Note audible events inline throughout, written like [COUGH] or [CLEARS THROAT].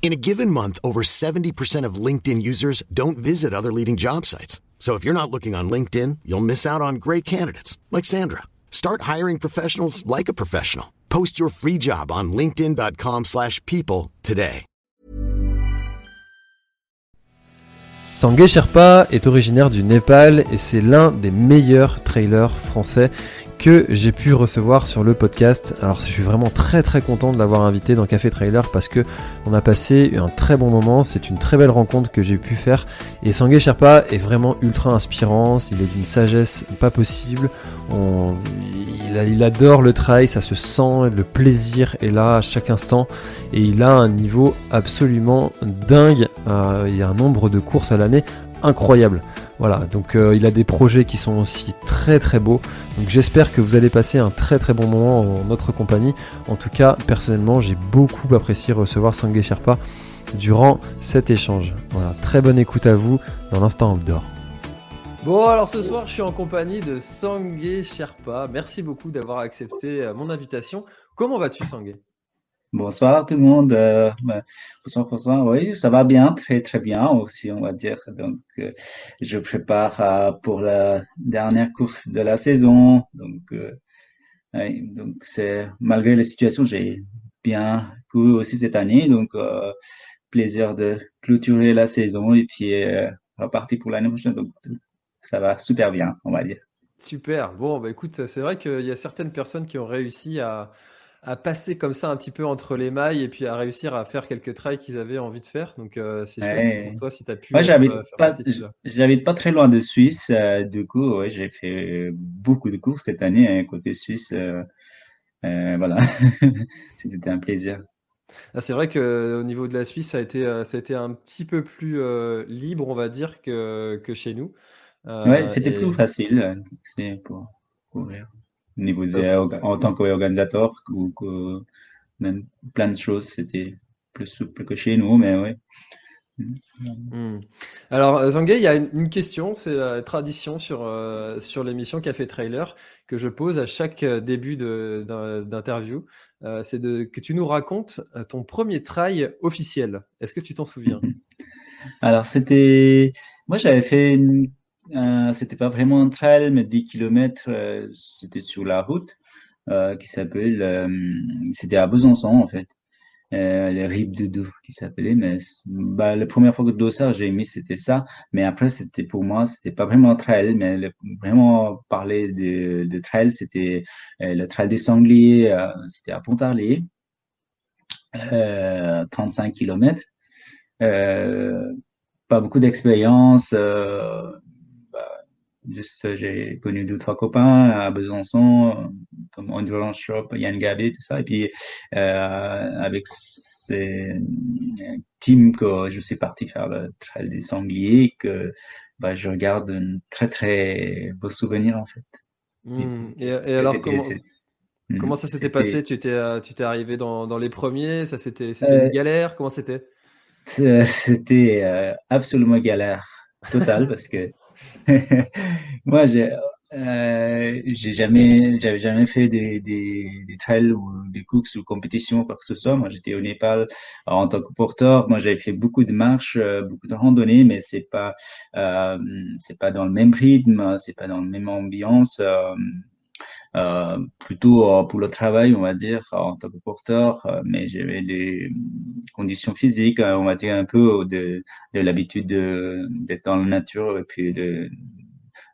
In a given month, over 70% of LinkedIn users don't visit other leading job sites. So if you're not looking on LinkedIn, you'll miss out on great candidates like Sandra. Start hiring professionals like a professional. Post your free job on linkedin.com/people slash people today. Sangue Sherpa est originaire du Népal et c'est l'un des meilleurs trailers français que j'ai pu recevoir sur le podcast. Alors je suis vraiment très très content de l'avoir invité dans Café Trailer parce que on a passé un très bon moment, c'est une très belle rencontre que j'ai pu faire. Et Sangue Sherpa est vraiment ultra inspirant, il est d'une sagesse pas possible, il adore le trail, ça se sent, le plaisir est là à chaque instant. Et il a un niveau absolument dingue, Euh, il y a un nombre de courses à l'année incroyable. Voilà, donc euh, il a des projets qui sont aussi très très beaux. Donc j'espère que vous allez passer un très très bon moment en notre compagnie. En tout cas, personnellement, j'ai beaucoup apprécié recevoir Sangue Sherpa durant cet échange. Voilà, très bonne écoute à vous dans l'instant outdoor. Bon, alors ce soir, je suis en compagnie de Sangue Sherpa. Merci beaucoup d'avoir accepté euh, mon invitation. Comment vas-tu, Sangue? Bonsoir tout le monde. Euh, ben, bonsoir, bonsoir. Oui, ça va bien, très très bien aussi, on va dire. Donc, euh, je prépare euh, pour la dernière course de la saison. Donc, c'est malgré la situation, j'ai bien couru aussi cette année. Donc, plaisir de clôturer la saison et puis repartir pour l'année prochaine. Donc, ça va super bien, on va dire. Super. Bon, bah écoute, c'est vrai qu'il y a certaines personnes qui ont réussi à, à passer comme ça un petit peu entre les mailles et puis à réussir à faire quelques trails qu'ils avaient envie de faire. Donc, euh, c'est Ouais. pour toi si tu as pu Moi, j'habite euh, faire pas, j'habite pas très loin de Suisse. euh, du coup, ouais, j'ai fait beaucoup de courses cette année hein, côté suisse. euh, voilà, [LAUGHS] c'était un plaisir. Ah, c'est vrai que au niveau de la Suisse, ça a été, ça a été un petit peu plus libre, on va dire, que, que chez nous. Ouais, c'était plus facile. C'est pour courir. Au niveau de, euh, en tant qu'organisateur ou que même plein de choses, c'était plus souple que chez nous, mais ouais. Hmm. Alors, euh, Zanguet, il y a une, question, c'est la tradition sur, euh, sur l'émission Café Trailer que je pose à chaque euh, début d'interview. Euh, c'est de, que tu nous racontes ton premier trail officiel. Est-ce que tu t'en souviens? [LAUGHS] Alors, c'était. Moi, j'avais fait. Une... euh, c'était pas vraiment un trail, mais 10 km, c'était sur la route, euh, qui s'appelle. euh, c'était à Besançon, en fait. Euh, les Rives de qui s'appelait. Mais bah, la première fois que Dossard, j'ai aimé, c'était ça. Mais après, c'était pour moi, c'était pas vraiment un trail, mais vraiment parler de, de trail, c'était euh, le trail des Sangliers, euh, c'était à Pontarlier, euh, 35 km. Euh, pas beaucoup d'expérience. euh, juste, euh, j'ai connu deux, trois copains à Besançon, euh, comme Endurance Shop, Yann Gabé, tout ça. Et puis, euh, avec ces teams que je suis parti faire le trail des sangliers, que bah, je regarde un très, très beau souvenir, en fait. Et, Hmm. Et, et et alors, comment, Mhm. ça s'était passé? Tu étais, euh, tu t'es arrivé dans, dans les premiers? Ça, c'était, c'était une euh, galère? Comment c'était? Euh, C'était euh, absolument galère totale parce que [LAUGHS] moi euh, j'ai jamais j'avais jamais fait des, trails ou des courses ou compétitions quoi que ce soit. Moi j'étais au Népal en tant que porteur. Moi j'avais fait beaucoup de marches, euh, beaucoup de randonnées, mais c'est pas euh, c'est pas dans le même rythme, c'est pas dans la même ambiance. Euh, plutôt euh, pour le travail, on va dire, en tant que porteur, euh, mais j'avais des conditions physiques, euh, on va dire un peu de, de l'habitude de, d'être dans la nature et puis de,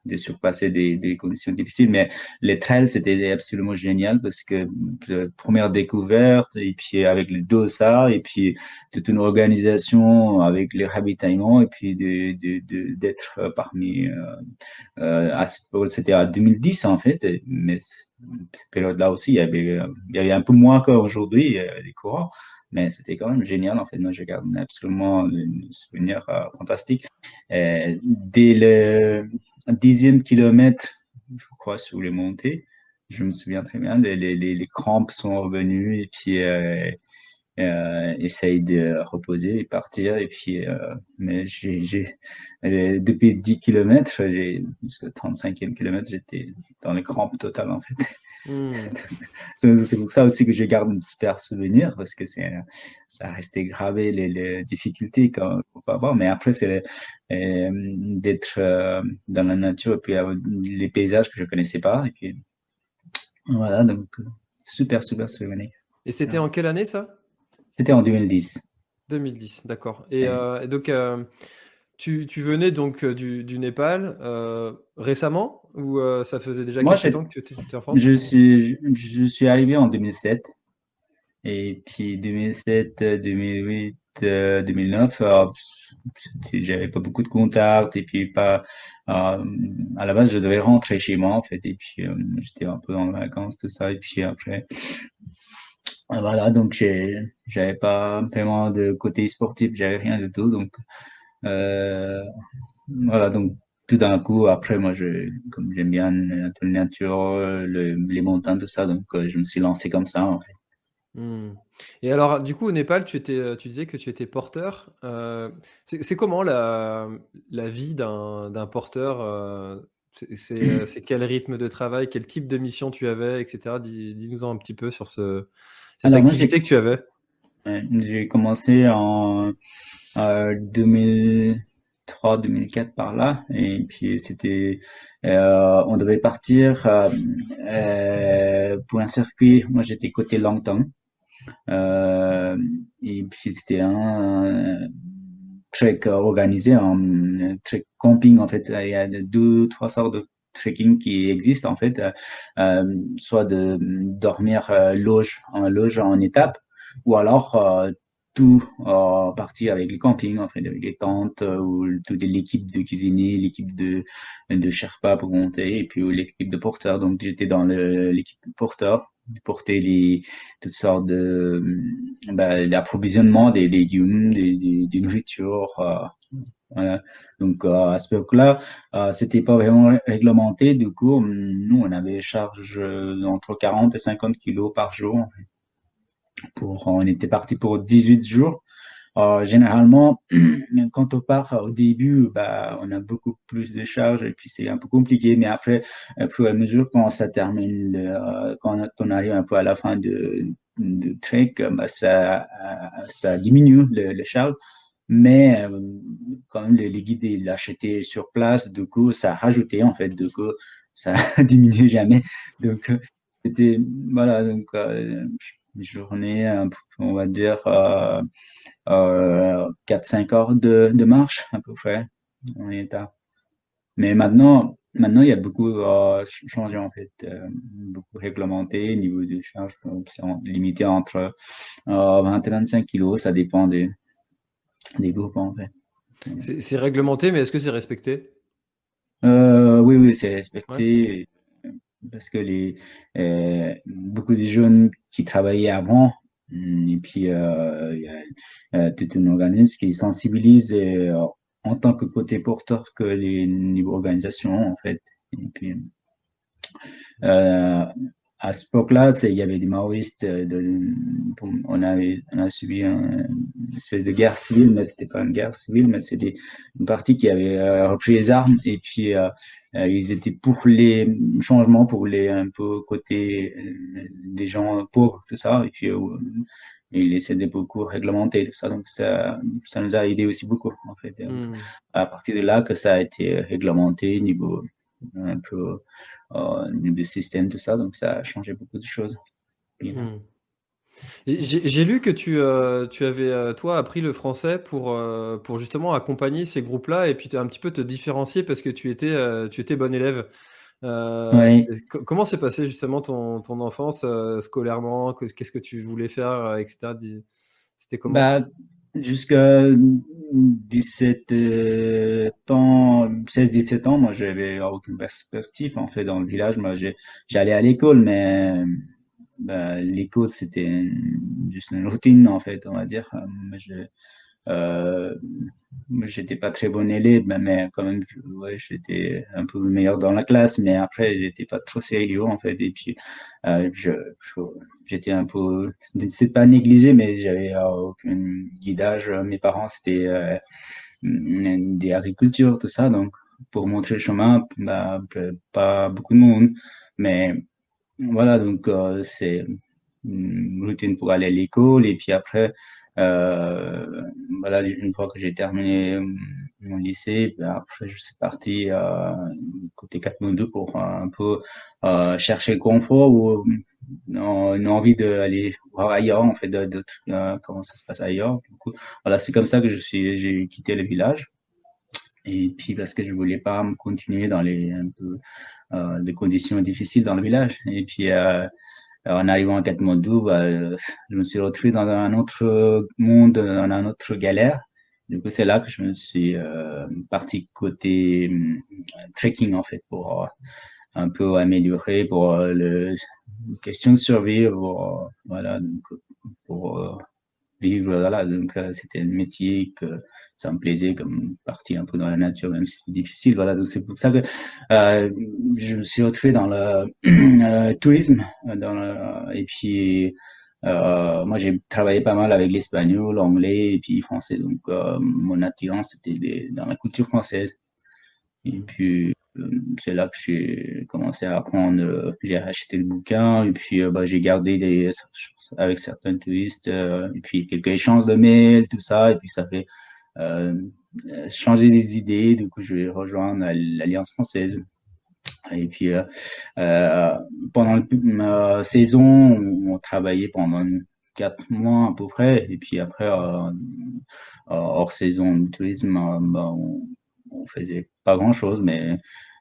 de surpasser des, conditions difficiles. Mais les trails, c'était absolument génial parce que euh, première découverte, et puis avec le dossard, et puis toute une organisation avec les ravitaillements, et puis de, de, de- d'être parmi, euh, euh, c'était en 2010 en fait, mais cette période-là aussi, il y avait, euh, il y avait un peu moins qu'aujourd'hui, des coureurs. Mais c'était quand même génial. En fait, moi, je garde absolument un souvenir euh, fantastique. dès le dixième kilomètre, je crois, sur les montées, je me souviens très bien, les, les, les crampes sont revenues et puis euh, euh, essaye de reposer et partir. Et puis, euh, mais j'ai, depuis 10 km, jusqu'au 35e kilomètre, j'étais dans les crampes totales, en fait. Hmm. [LAUGHS] c'est pour ça aussi que je garde un super souvenir parce que c'est, ça restait gravé les, les difficultés qu'on peut avoir. Mais après, c'est euh, d'être euh, dans la nature et puis les paysages que je connaissais pas. Et puis, voilà, donc, super, super souvenir. Et c'était en quelle année ça? C'était en 2010. 2010, d'accord. Et, euh, donc, tu, tu, venais donc euh, du, du Népal récemment ou ça faisait déjà quelques temps que tu étais en France? je suis, je, suis arrivé en 2007. Et puis 2007, 2008, 2009, j'avais pas beaucoup de contacts et puis pas. à la base, je devais rentrer chez moi en fait. Et puis j'étais un peu dans les vacances, tout ça. Et puis après, voilà, donc j'avais pas vraiment de côté sportif, j'avais rien du tout. Donc, euh, voilà, donc tout d'un coup, après, moi, je, comme j'aime bien la nature, les montagnes, tout ça, donc euh, je me suis lancé comme ça, en fait. Hmm. Et alors, du coup, au Népal, tu étais, tu disais que tu étais porteur. Euh, c'est comment la, la vie d'un porteur C'est quel rythme de travail, quel type de mission tu avais, etc. Dis-nous un petit peu sur ce, cette activité que tu avais J'ai commencé en 2003-2004 par là, et puis c'était, euh, on devait partir euh, euh, pour un circuit. Moi, j'étais côté Langtang, et puis c'était un trek organisé, un trek camping en fait. Il y a deux, trois sortes de trekking qui existe en fait, euh, euh, soit de dormir euh, loge en loge en étape, ou alors tout euh, parti avec les campings, en fait, avec les tentes, ou toute l'équipe de cuisiniers, l'équipe de, de Sherpa pour monter, et puis l'équipe de porteurs. Donc j'étais dans l'équipe de porteurs, porter les toutes sortes de bah, l'approvisionnement des légumes, des, des, des nourritures, donc à ce moment-là, euh, c'était pas vraiment réglementé. Du coup, nous, on avait charge euh, entre 40 et 50 kilos par jour. Pour, on était parti pour 18 jours. Euh, généralement, [CLEARS THROAT] quand on part au début, bah, on a beaucoup plus de charges et puis c'est un peu compliqué. Mais après, au à mesure, quand ça termine, euh, quand on arrive un peu à la fin de, de trek, bah, ça, ça diminue les charges mais euh, quand même les, guides l'achetaient sur place. Du coup ça rajoutait en fait. Du coup ça [LAUGHS] diminuait jamais. Donc euh, c'était voilà. Donc euh, journée on va dire euh, 4-5 heures de, de, marche à peu près en état mais maintenant maintenant il y a beaucoup changé en fait beaucoup réglementé niveau de charge limité entre 20 et 25 kilos ça dépend des des groupes en fait. C'est réglementé, mais est-ce que c'est respecté? Euh, Oui, oui, c'est respecté. Parce que les, euh, beaucoup de jeunes qui travaillaient avant, mm, et puis euh, il y a tout un organisme qui sensibilise en tant que côté porteur que les niveaux organisation en fait. Et puis, à ce époque-là, il y avait des maoïstes. Euh, de, on, avait, on a subi une espèce de guerre civile, mais c'était pas une guerre civile, mais c'était une partie qui avait euh, repris les armes et puis euh, ils étaient pour les changements, pour les un peu côté des gens pauvres, tout ça. Et puis ils essayaient beaucoup réglementer tout ça. Donc ça, ça nous a aidé aussi beaucoup en fait. Hmm. À partir de là que ça a été réglementé niveau un peu euh, niveau système, tout ça. Donc ça a changé beaucoup de choses. Hmm. J'ai lu que tu, euh, tu avais, euh, toi, appris le français pour, euh, pour justement accompagner ces groupes-là et puis un petit peu te différencier parce que tu étais, tu étais bon élève. Comment s'est passé justement ton, ton enfance scolairement? Qu'est-ce que tu voulais faire, etc. C'était comment? Bah, Jusqu'à 17 euh, ans, 16-17 ans, moi, j'avais aucune perspective. En fait, dans le village, moi, j'allais à l'école, mais bah, l'école, c'était juste une routine, en fait, on va dire. Je, euh, j'étais pas très bon élève, mais quand même, ouais, j'étais un peu meilleur dans la classe, mais après, j'étais pas trop sérieux, en fait. Et puis, euh, j'étais un peu, c'est pas négligé, mais j'avais aucun guidage. Mes parents, c'était euh, des agricultures, tout ça. Donc, pour montrer le chemin, bah, pas beaucoup de monde. Mais voilà, donc, euh, c'est routine pour aller à l'école. Et puis après, euh, voilà, une fois que j'ai terminé mon lycée, ben après je suis parti euh, côté Katmandou pour un peu euh, chercher le confort ou une envie d'aller voir ailleurs, en fait, de, euh, comment ça se passe ailleurs. Voilà, c'est comme ça que je suis, j'ai quitté le village. Et puis parce que je voulais pas continuer dans les un peu euh, des conditions difficiles dans le village. Et puis euh, en arrivant à Katmandou, bah, je me suis retrouvé dans un autre monde, dans une autre galère. Du coup, c'est là que je me suis euh, parti côté euh, trekking, en fait, pour euh, un peu améliorer, pour euh, le question de survie, pour, voilà, donc, pour vivre, voilà, donc c'était un métier que ça me plaisait comme partie un peu dans la nature, même si c'est difficile. Voilà, donc c'est pour ça que euh, je me suis retrouvé dans le [CLEARS THROAT] euh, tourisme, et puis euh, moi j'ai travaillé pas mal avec l'espagnol, l'anglais et puis français. Donc euh, mon attirance c'était dans la culture française. Et puis euh, c'est là que j'ai commencé à apprendre. J'ai acheté le bouquin et puis bah, j'ai gardé des avec certains touristes et puis quelques échanges de mails, tout ça. Et puis ça fait euh, changer des idées. Du coup, je vais rejoindre l'Alliance française. Et puis, euh, euh, pendant la saison, on, travaillait pendant quatre mois à peu près. Et puis après, hors saison de tourisme, bah, on, on, faisait pas grand chose. Mais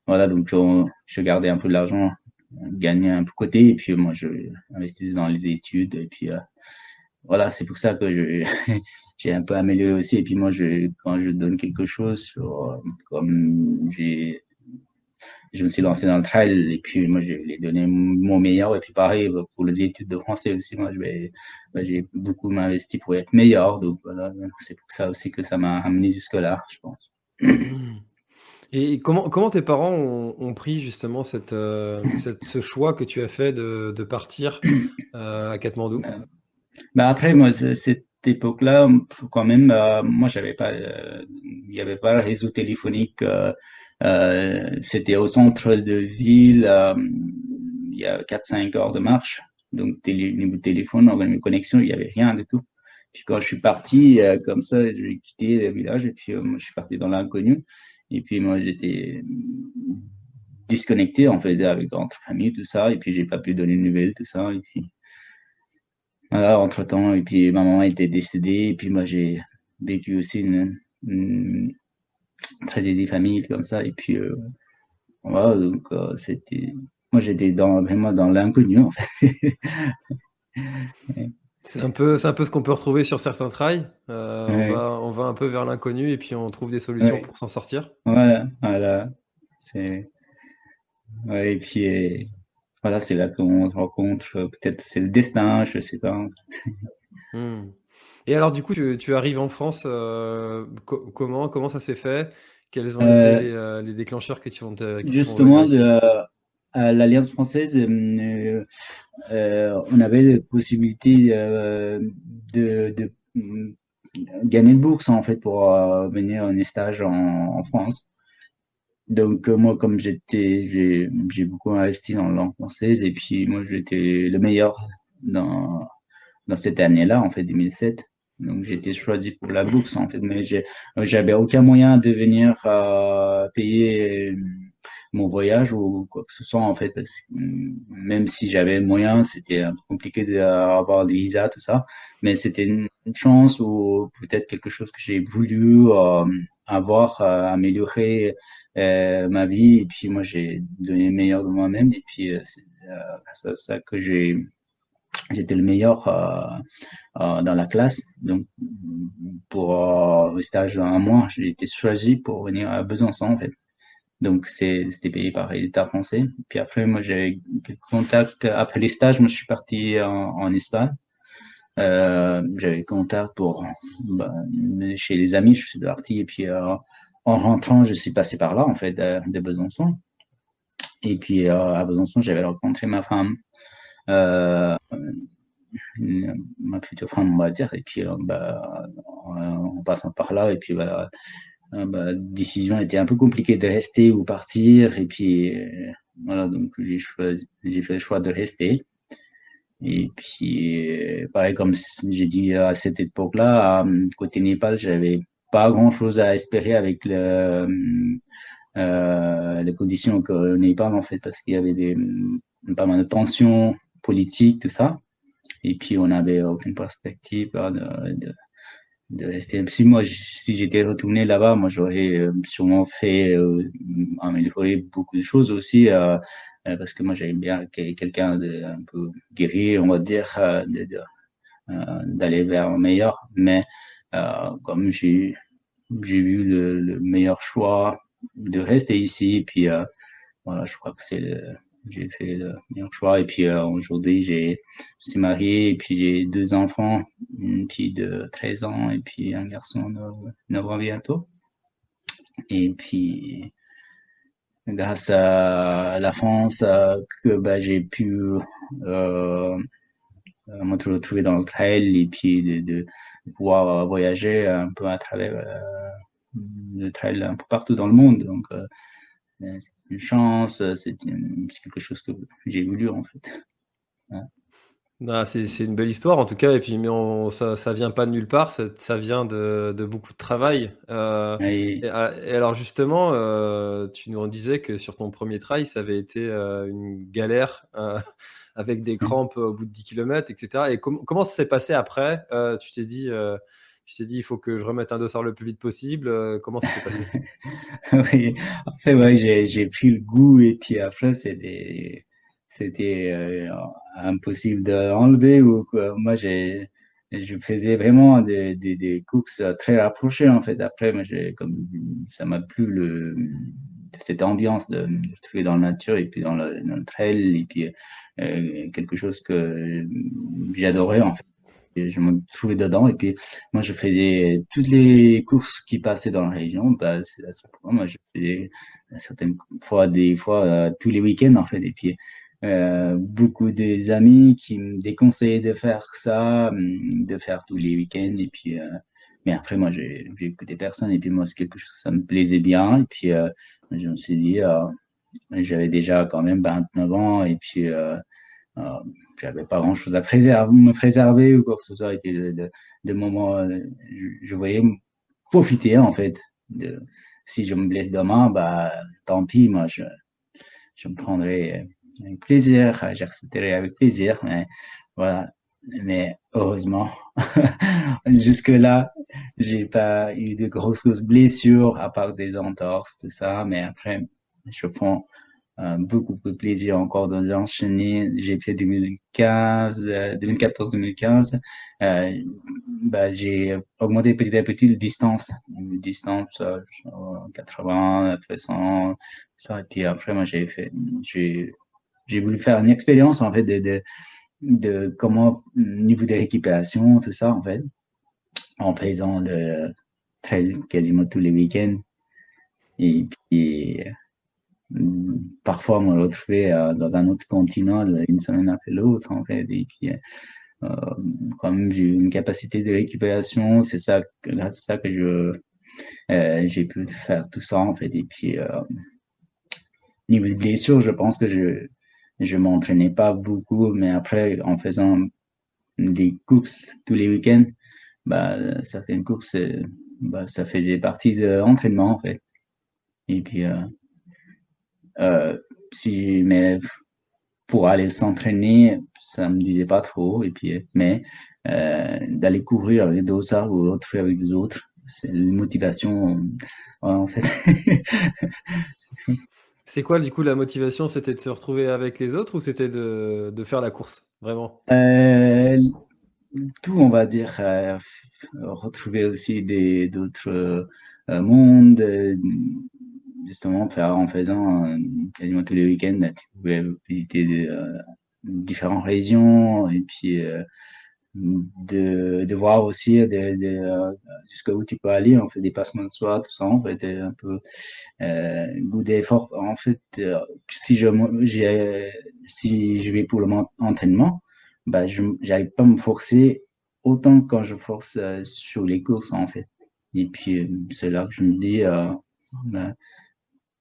voilà, donc je gardais un peu de l'argent, gagnais un peu côté. Et puis moi, je investissais dans les études. Et puis voilà, c'est pour ça que [LAUGHS] j'ai un peu amélioré aussi. Et puis moi, je, quand je donne quelque chose, comme j'ai, je me suis lancé dans le trail et puis moi, je l'ai donné mon meilleur. Et puis pareil, pour les études de français aussi, moi, je vais, bah, j'ai beaucoup investi pour être meilleur. Donc voilà, c'est pour ça aussi que ça m'a amené jusque-là, je pense. Et comment, comment tes parents ont, pris justement euh, cette, ce choix que tu as fait de, de partir euh, à Katmandou? Bah après, moi, cette époque-là, quand même, euh, moi, j'avais pas, euh, il n'y avait pas de réseau téléphonique. Euh, euh, c'était au centre de ville, il y a 4-5 heures de marche. Donc, télé, niveau téléphone, une connexion, il n'y avait rien du tout. Puis quand je suis parti, comme ça, j'ai quitté le village et puis moi, je suis parti dans l'inconnu. Et puis moi, j'étais disconnecté, en fait, avec entre famille, tout ça. Et puis, j'ai pas pu donner de nouvelles, tout ça. Et puis, voilà, entre-temps, et puis ma maman était décédée, et puis moi j'ai vécu aussi une, une tragédie familiale comme ça, et puis euh, voilà, donc euh, c'était... Moi j'étais dans, vraiment dans l'inconnu en fait. [LAUGHS] c'est un peu, c'est un peu ce qu'on peut retrouver sur certains trails. Euh, ouais. on, va, on va un peu vers l'inconnu et puis on trouve des solutions ouais. pour s'en sortir. Voilà, voilà. C'est... Ouais, et puis voilà, c'est là qu'on se rencontre. Euh, peut-être c'est le destin, je sais pas. [LAUGHS] Hmm. Et alors, du coup, tu, tu arrives en France. Euh, co comment comment ça s'est fait? Quels ont euh, été les, euh, les, déclencheurs que tu vont te, Justement, de, à l'Alliance française, euh, on avait la possibilité de, de, gagner une bourse en fait pour venir en stage en, France. Donc euh, moi, comme j'étais, j'ai beaucoup investi dans la langue française et puis moi j'étais le meilleur dans cette année-là, en fait 2007. Donc j'ai été choisi pour la bourse en fait, mais j'avais aucun moyen de venir euh, payer mon voyage ou quoi que ce soit en fait, parce que même si j'avais moyen, c'était un peu compliqué d'avoir des visas tout ça, mais c'était une, chance ou peut-être quelque chose que j'ai voulu euh, avoir, euh, améliorer euh, ma vie. Et puis moi j'ai donné le meilleur de moi-même. Et puis c'est ça, ça, que j'ai j'étais le meilleur dans la classe. Donc pour un stage d'un mois j'ai été choisi pour venir à Besançon en fait donc c'était payé par l'État français. Puis après moi j'ai quelques après les stages moi je suis parti en, en Espagne. J'avais contact pour bah, chez les amis, je suis parti et puis en rentrant, je suis passé par là en fait de, Besançon. Et puis à Besançon, j'avais rencontré ma femme, ma future femme, on va dire. Et puis bah, en passant par là, et puis voilà, bah, décision était un peu compliquée de rester ou partir. Et puis voilà, donc j'ai fait le choix de rester. Et puis, pareil, comme j'ai dit à cette époque-là, côté Népal, j'avais pas grand-chose à espérer avec le, euh, les conditions que Népal, en fait, parce qu'il y avait des, pas mal de tensions politiques, tout ça. Et puis, on n'avait aucune perspective de, de, de, rester. Si moi, si j'étais retourné là-bas, moi, j'aurais euh, sûrement fait euh, améliorer beaucoup de choses aussi. Euh, euh, parce que moi j'aime bien quelqu'un de un peu guéri, on va dire, d'aller vers le meilleur. Mais comme j'ai j'ai vu le, meilleur choix de rester ici, puis voilà, je crois que c'est j'ai fait le meilleur choix. Et puis aujourd'hui, j'ai, je suis marié et puis j'ai deux enfants, une fille de 13 ans et puis un garçon de 9 ans bientôt. Et puis grâce à la France que bah, j'ai pu euh, me retrouver dans le trail et puis de, pouvoir voyager un peu à travers euh, le trail un peu partout dans le monde. Donc, euh, c'est une chance, c'est quelque chose que j'ai voulu en fait. Ah, c'est une belle histoire en tout cas, et puis mais ça, ça vient pas de nulle part, ça, vient de, beaucoup de travail. Euh, et, alors justement, euh, tu nous en disais que sur ton premier trail, ça avait été euh, une galère [LAUGHS] avec des crampes au bout de 10 km, etc. Et comment ça s'est passé après? Tu t'es dit, tu t'es dit, il faut que je remette un dossard le plus vite possible. comment ça s'est passé? [LAUGHS] Oui, après, j'ai pris le goût, et puis après, des c'était euh, impossible d'enlever ou quoi. Moi, j'ai, je faisais vraiment des, courses très rapprochées en fait. Après, moi, comme ça m'a plu le, cette ambiance de, de trouver dans la nature et puis dans le, dans le trail et puis euh, quelque chose que j'adorais en fait. Je me trouvais dedans et puis moi je faisais toutes les courses qui passaient dans la région. Bah, moi je faisais certaines fois des fois euh, tous les week-ends en fait et puis euh, beaucoup des amis qui me déconseillaient de faire ça, hum, de faire tous les week-ends. Et puis, euh, mais après, moi, j'ai écouté personne. Et puis, moi, c'est quelque chose, ça me plaisait bien. Et puis, euh, je me suis dit, j'avais déjà quand même 29 ans. Et puis, j'avais pas grand chose à préserver, me préserver ou quoi que ce soit. Puis, de, de, moments, je, voyais profiter, en fait. De, si je me blesse demain, bah, tant pis, moi, je, je me prendrai avec plaisir, j'accepterai avec plaisir, mais voilà. Mais heureusement, [LAUGHS] jusque-là, j'ai pas eu de grosses blessures à part des entorses, tout ça. Mais après, je prends euh, beaucoup de plaisir encore d'enchaîner. J'ai fait 2015, 2014-2015. Euh, euh, bah, j'ai augmenté petit à petit la distance, la distance, 80, 100, ça. Et puis après, moi, j'ai fait, j'ai j'ai voulu faire une expérience en fait de, de, de comment niveau de récupération, tout ça en fait, en faisant de quasiment tous les week-ends. Et puis euh, parfois on retrouvait euh, dans un autre continent une semaine après l'autre en fait. Et puis euh, quand même j'ai une capacité de récupération, c'est ça grâce à ça que je j'ai pu faire tout ça en fait. Et puis niveau de blessure, je pense que je je m'entraînais pas beaucoup, mais après, en faisant des courses tous les week-ends, bah, certaines courses, bah, ça faisait partie de l'entraînement, en fait. Et puis, euh, euh, si, mais pour aller s'entraîner, ça me disait pas trop. Et puis, mais euh, d'aller courir avec d'autres ou autre avec des autres, c'est une motivation, en fait. [LAUGHS] C'est quoi, du coup, la motivation? C'était de se retrouver avec les autres ou c'était de, de faire la course, vraiment? Euh, Tout, on va dire. Euh, retrouver aussi d'autres euh, mondes. Justement, en faisant quasiment tous les week-ends, tu pouvais visiter différentes régions et puis de, de voir aussi de, jusqu'où tu peux aller, en fait, des passements de soi, tout ça, en fait, un peu euh, goût d'effort. En fait, si je, si je vais pour le entraînement, bah, je n'arrive pas à me forcer autant quand je force sur les courses, en fait. Et puis, c'est là que je me dis, bah,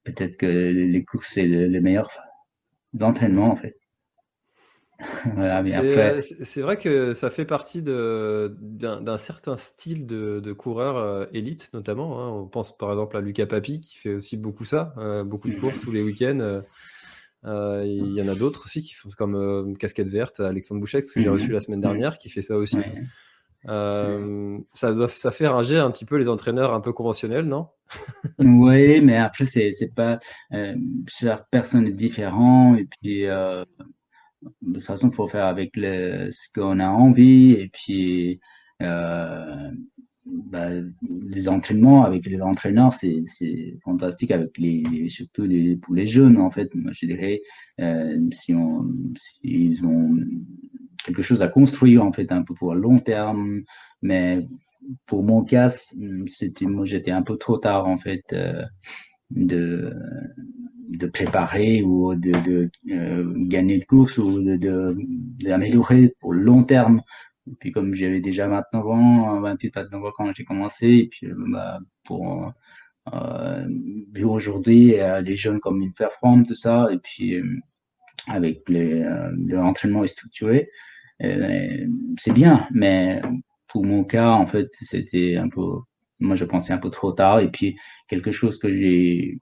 peut-être que les courses, c'est le, meilleur d'entraînement, en fait. [LAUGHS] Euh, c'est vrai que ça fait partie d'un certain style de, de coureur euh, élite, notamment. Hein. On pense par exemple à Lucas Papi qui fait aussi beaucoup ça, euh, beaucoup de courses tous les week-ends. Il y en a d'autres aussi qui font comme Casquette Verte, Alexandre Bouchek, que j'ai reçu la semaine dernière, qui fait ça aussi. Ça, doit, ça fait ranger un petit peu les entraîneurs un peu conventionnels, non? Oui, mais après, c'est pas. chaque personne est différent. Et puis, de toute façon, il faut faire avec ce qu'on a envie et puis euh, bah, les entraînements avec les entraîneurs, c'est fantastique avec les, surtout les, pour les jeunes en fait. Moi, je dirais euh, si on s'ils ont quelque chose à construire en fait un peu pour le long terme, mais pour mon cas, c'était moi j'étais un peu trop tard en fait euh, de de préparer ou de, de euh, gagner de course ou de d'améliorer pour le long terme. Et puis comme j'avais déjà 29 ans, 28, 29 ans quand j'ai commencé, et puis bah, pour euh, aujourd'hui les jeunes comme ils performent tout ça, et puis avec l'entraînement est structuré, c'est bien, mais pour mon cas en fait c'était un peu moi je pensais un peu trop tard. Et puis quelque chose que j'ai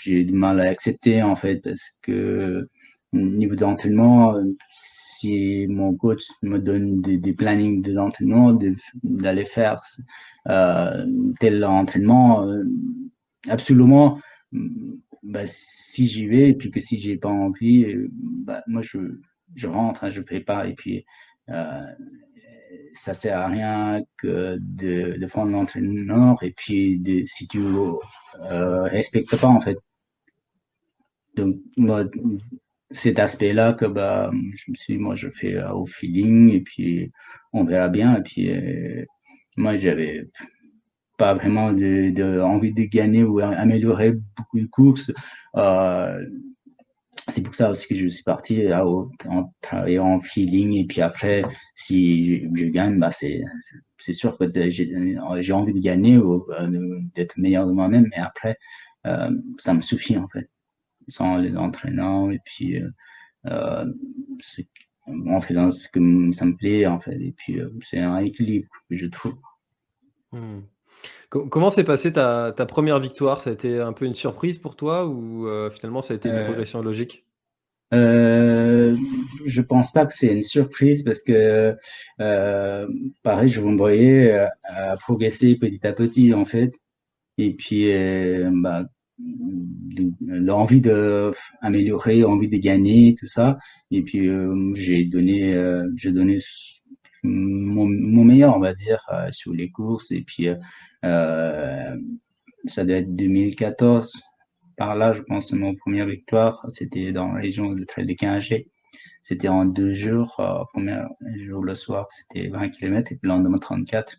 j'ai du mal à accepter en fait parce que niveau d'entraînement si mon coach me donne des, des plannings d'entraînement d'aller faire euh, tel entraînement euh, absolument bah, si j'y vais et puis que si j'ai pas envie bah, moi je je rentre hein, je prépare et puis euh, ça sert à rien que de, de prendre l'entraîneur et puis de, si tu euh, respectes pas en fait. Donc moi, cet aspect-là que bah je me suis moi je fais euh, au feeling et puis on verra bien et puis euh, moi j'avais pas vraiment de, de, envie de gagner ou améliorer beaucoup de courses. C'est pour ça aussi que je suis parti en travaillant en feeling. Et puis après si je gagne bah c'est c'est sûr que j'ai envie de gagner ou euh, d'être meilleur de moi-même. Mais après euh, ça me suffit en fait. Sans les entraînants et puis euh en faisant ce que ça me plaît en fait. Et puis c'est un équilibre que je trouve. Hmm. Comment s'est passée ta, première victoire? Ça a été un peu une surprise pour toi ou euh, finalement ça a été une euh, progression logique? euh, je pense pas que c'est une surprise parce que euh, pareil, je me voyais à progresser petit à petit en fait. Et puis bah, l'envie de améliorer, envie de gagner, tout ça. Et puis j'ai donné, j'ai donné mon, meilleur, on va dire, euh, sur les courses. Et puis, euh, ça doit être 2014. Par là, je pense, mon première victoire, c'était dans la région de Trail de Quingé. C'était en deux jours. Euh, premier jour le soir, c'était 20 km et le lendemain 34.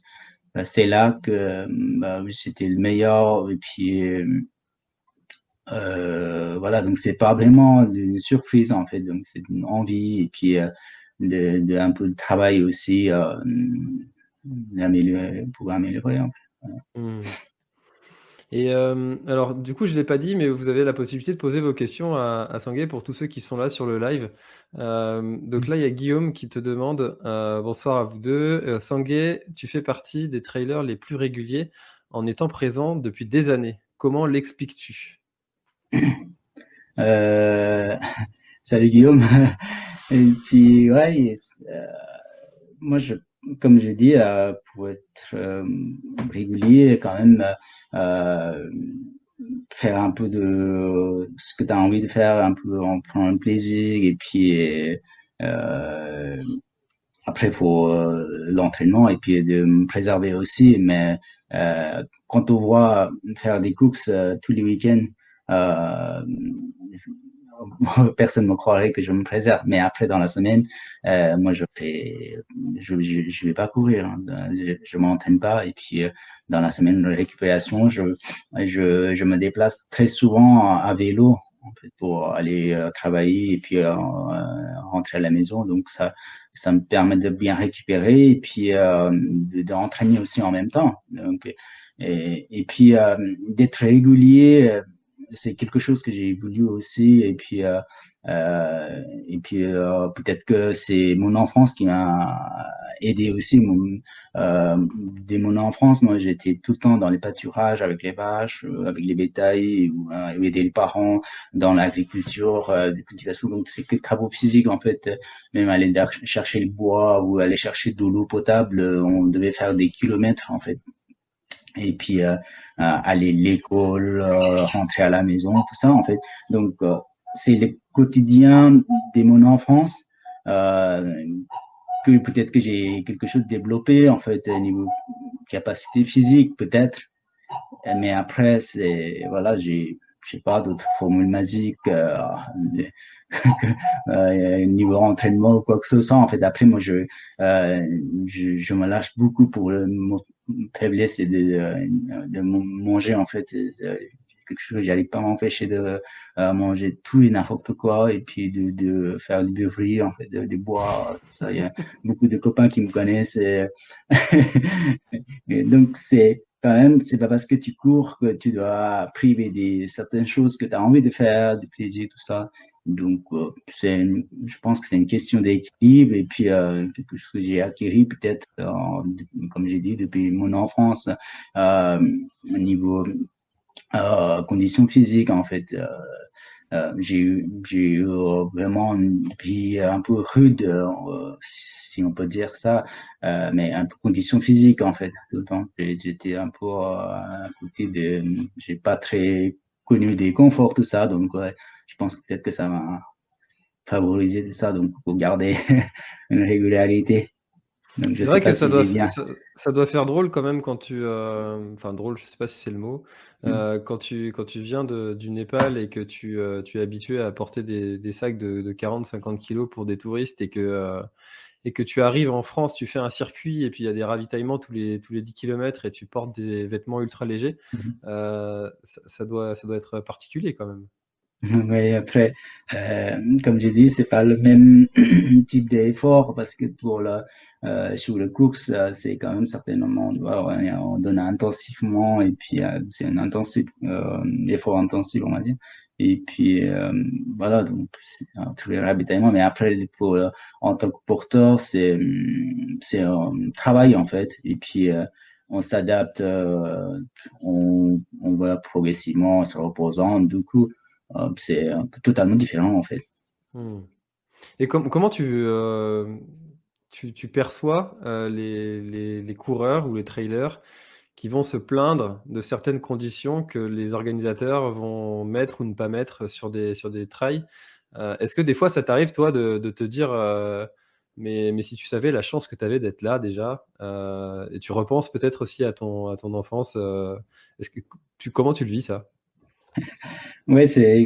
Bah, c'est là que bah, c'était le meilleur. Et puis, voilà, donc c'est pas vraiment une surprise en fait, donc c'est une envie et puis de, un peu de travail aussi euh, pour améliorer. En fait. Hmm. Et euh, alors, du coup, je ne l'ai pas dit, mais vous avez la possibilité de poser vos questions à, à pour tous ceux qui sont là sur le live. Euh, donc là, il y a Guillaume qui te demande bonsoir à vous deux. Sanguet, tu fais partie des trailers les plus réguliers en étant présent depuis des années. Comment l'expliques-tu? [LAUGHS] Salut Guillaume. Et puis, ouais, euh, moi, je, comme j'ai dit, euh, pour être euh, régulier, quand même, faire un peu de ce que tu as envie de faire, un peu en un plaisir, et puis après, il faut l'entraînement et puis de me préserver aussi. Mais quand on voit faire des courses tous les week-ends, [LAUGHS] personne ne croirait que je me préserve. Mais après, dans la semaine, euh, moi, je fais, je, je, je vais pas courir, hein. je, je m'entraîne pas. Et puis, euh, dans la semaine de récupération, je, je, je me déplace très souvent à vélo en fait, pour aller euh, travailler et puis euh, rentrer à la maison. Donc ça, ça me permet de bien récupérer et puis euh, d'entraîner aussi en même temps. Donc, et, et puis d'être régulier c'est quelque chose que j'ai voulu aussi. Et puis, euh, euh, et puis euh, peut-être que c'est mon enfance qui m'a aidé aussi. Mon, euh, dès mon enfance, moi, j'étais tout le temps dans les pâturages avec les vaches, euh, avec les bétails, ou aider les parents dans l'agriculture, euh, de cultivation. Donc, c'est que travaux physiques en fait. Même aller chercher le bois ou aller chercher de l'eau potable, on devait faire des kilomètres en fait et puis euh, euh aller l'école, euh, rentrer à la maison, tout ça en fait. Donc euh, c'est le quotidien de mon enfance que peut-être que j'ai quelque chose développé en fait au niveau capacité physique peut-être, mais après c'est voilà j'ai je sais pas d'autres formules magiques [LAUGHS] euh, niveau entraînement ou quoi que ce soit. En fait, après, moi, je, euh, je, me lâche beaucoup pour le, mon faiblesse et de, de, manger, en fait. quelque chose j'arrive pas à m'empêcher de euh, manger tout et n'importe quoi et puis de, de faire du beuverie en fait de, boire tout ça il y a beaucoup de copains qui me connaissent [LAUGHS] donc c'est quand même, c'est pas parce que tu cours que tu dois priver des certaines choses que tu as envie de faire, du plaisir, tout ça. Donc, euh, c'est, je pense que c'est une question d'équilibre et puis euh, quelque chose que j'ai acquis peut-être, comme j'ai dit, depuis mon enfance, euh, au niveau euh, conditions physiques en fait. Euh, euh, j'ai eu, j'ai eu vraiment une vie un peu rude, si on peut dire ça, mais un peu conditions physiques en fait. Tout le temps, j'étais un peu à côté de, j'ai pas très connu des conforts tout ça, donc ouais, je pense peut-être que ça m'a favorisé tout ça, donc pour garder [LAUGHS] une régularité. C'est vrai que ça, doit, ça, doit faire drôle quand même quand tu. Euh, enfin, drôle, je sais pas si c'est le mot. Mm. Euh, quand, tu, quand tu viens de, du Népal et que tu, euh, tu es habitué à porter des, des sacs de, de 40-50 kilos pour des touristes et que, et que tu arrives en France, tu fais un circuit et puis il y a des ravitaillements tous les, tous les 10 km et tu portes des vêtements ultra légers, mm-hmm. ça, ça, doit, ça doit être particulier quand même. [LAUGHS] Oui, après, euh, comme j'ai dit, c'est pas le même [CLEARS THROAT] type d'effort parce que pour le, euh, sur le course, euh, c'est quand même certainement, on, donne intensivement et puis euh, c'est un intensif, euh, effort intensif, on va dire. Et puis, euh, voilà, donc, tous les ravitaillements. Mais après, pour, en tant que porteur, c'est, c'est un travail, en fait. Et puis, on s'adapte, on, on va progressivement se reposant. Du coup, c'est totalement différent en fait. Hmm. Et comment tu, euh, tu, tu, perçois euh, les, les, les, coureurs ou les trailers qui vont se plaindre de certaines conditions que les organisateurs vont mettre ou ne pas mettre sur des, sur des trails? Est-ce que des fois ça t'arrive toi de, de, te dire mais, mais si tu savais la chance que tu avais d'être là déjà, et tu repenses peut-être aussi à ton, à ton enfance, est-ce que tu, comment tu le vis ça? Oui, c'est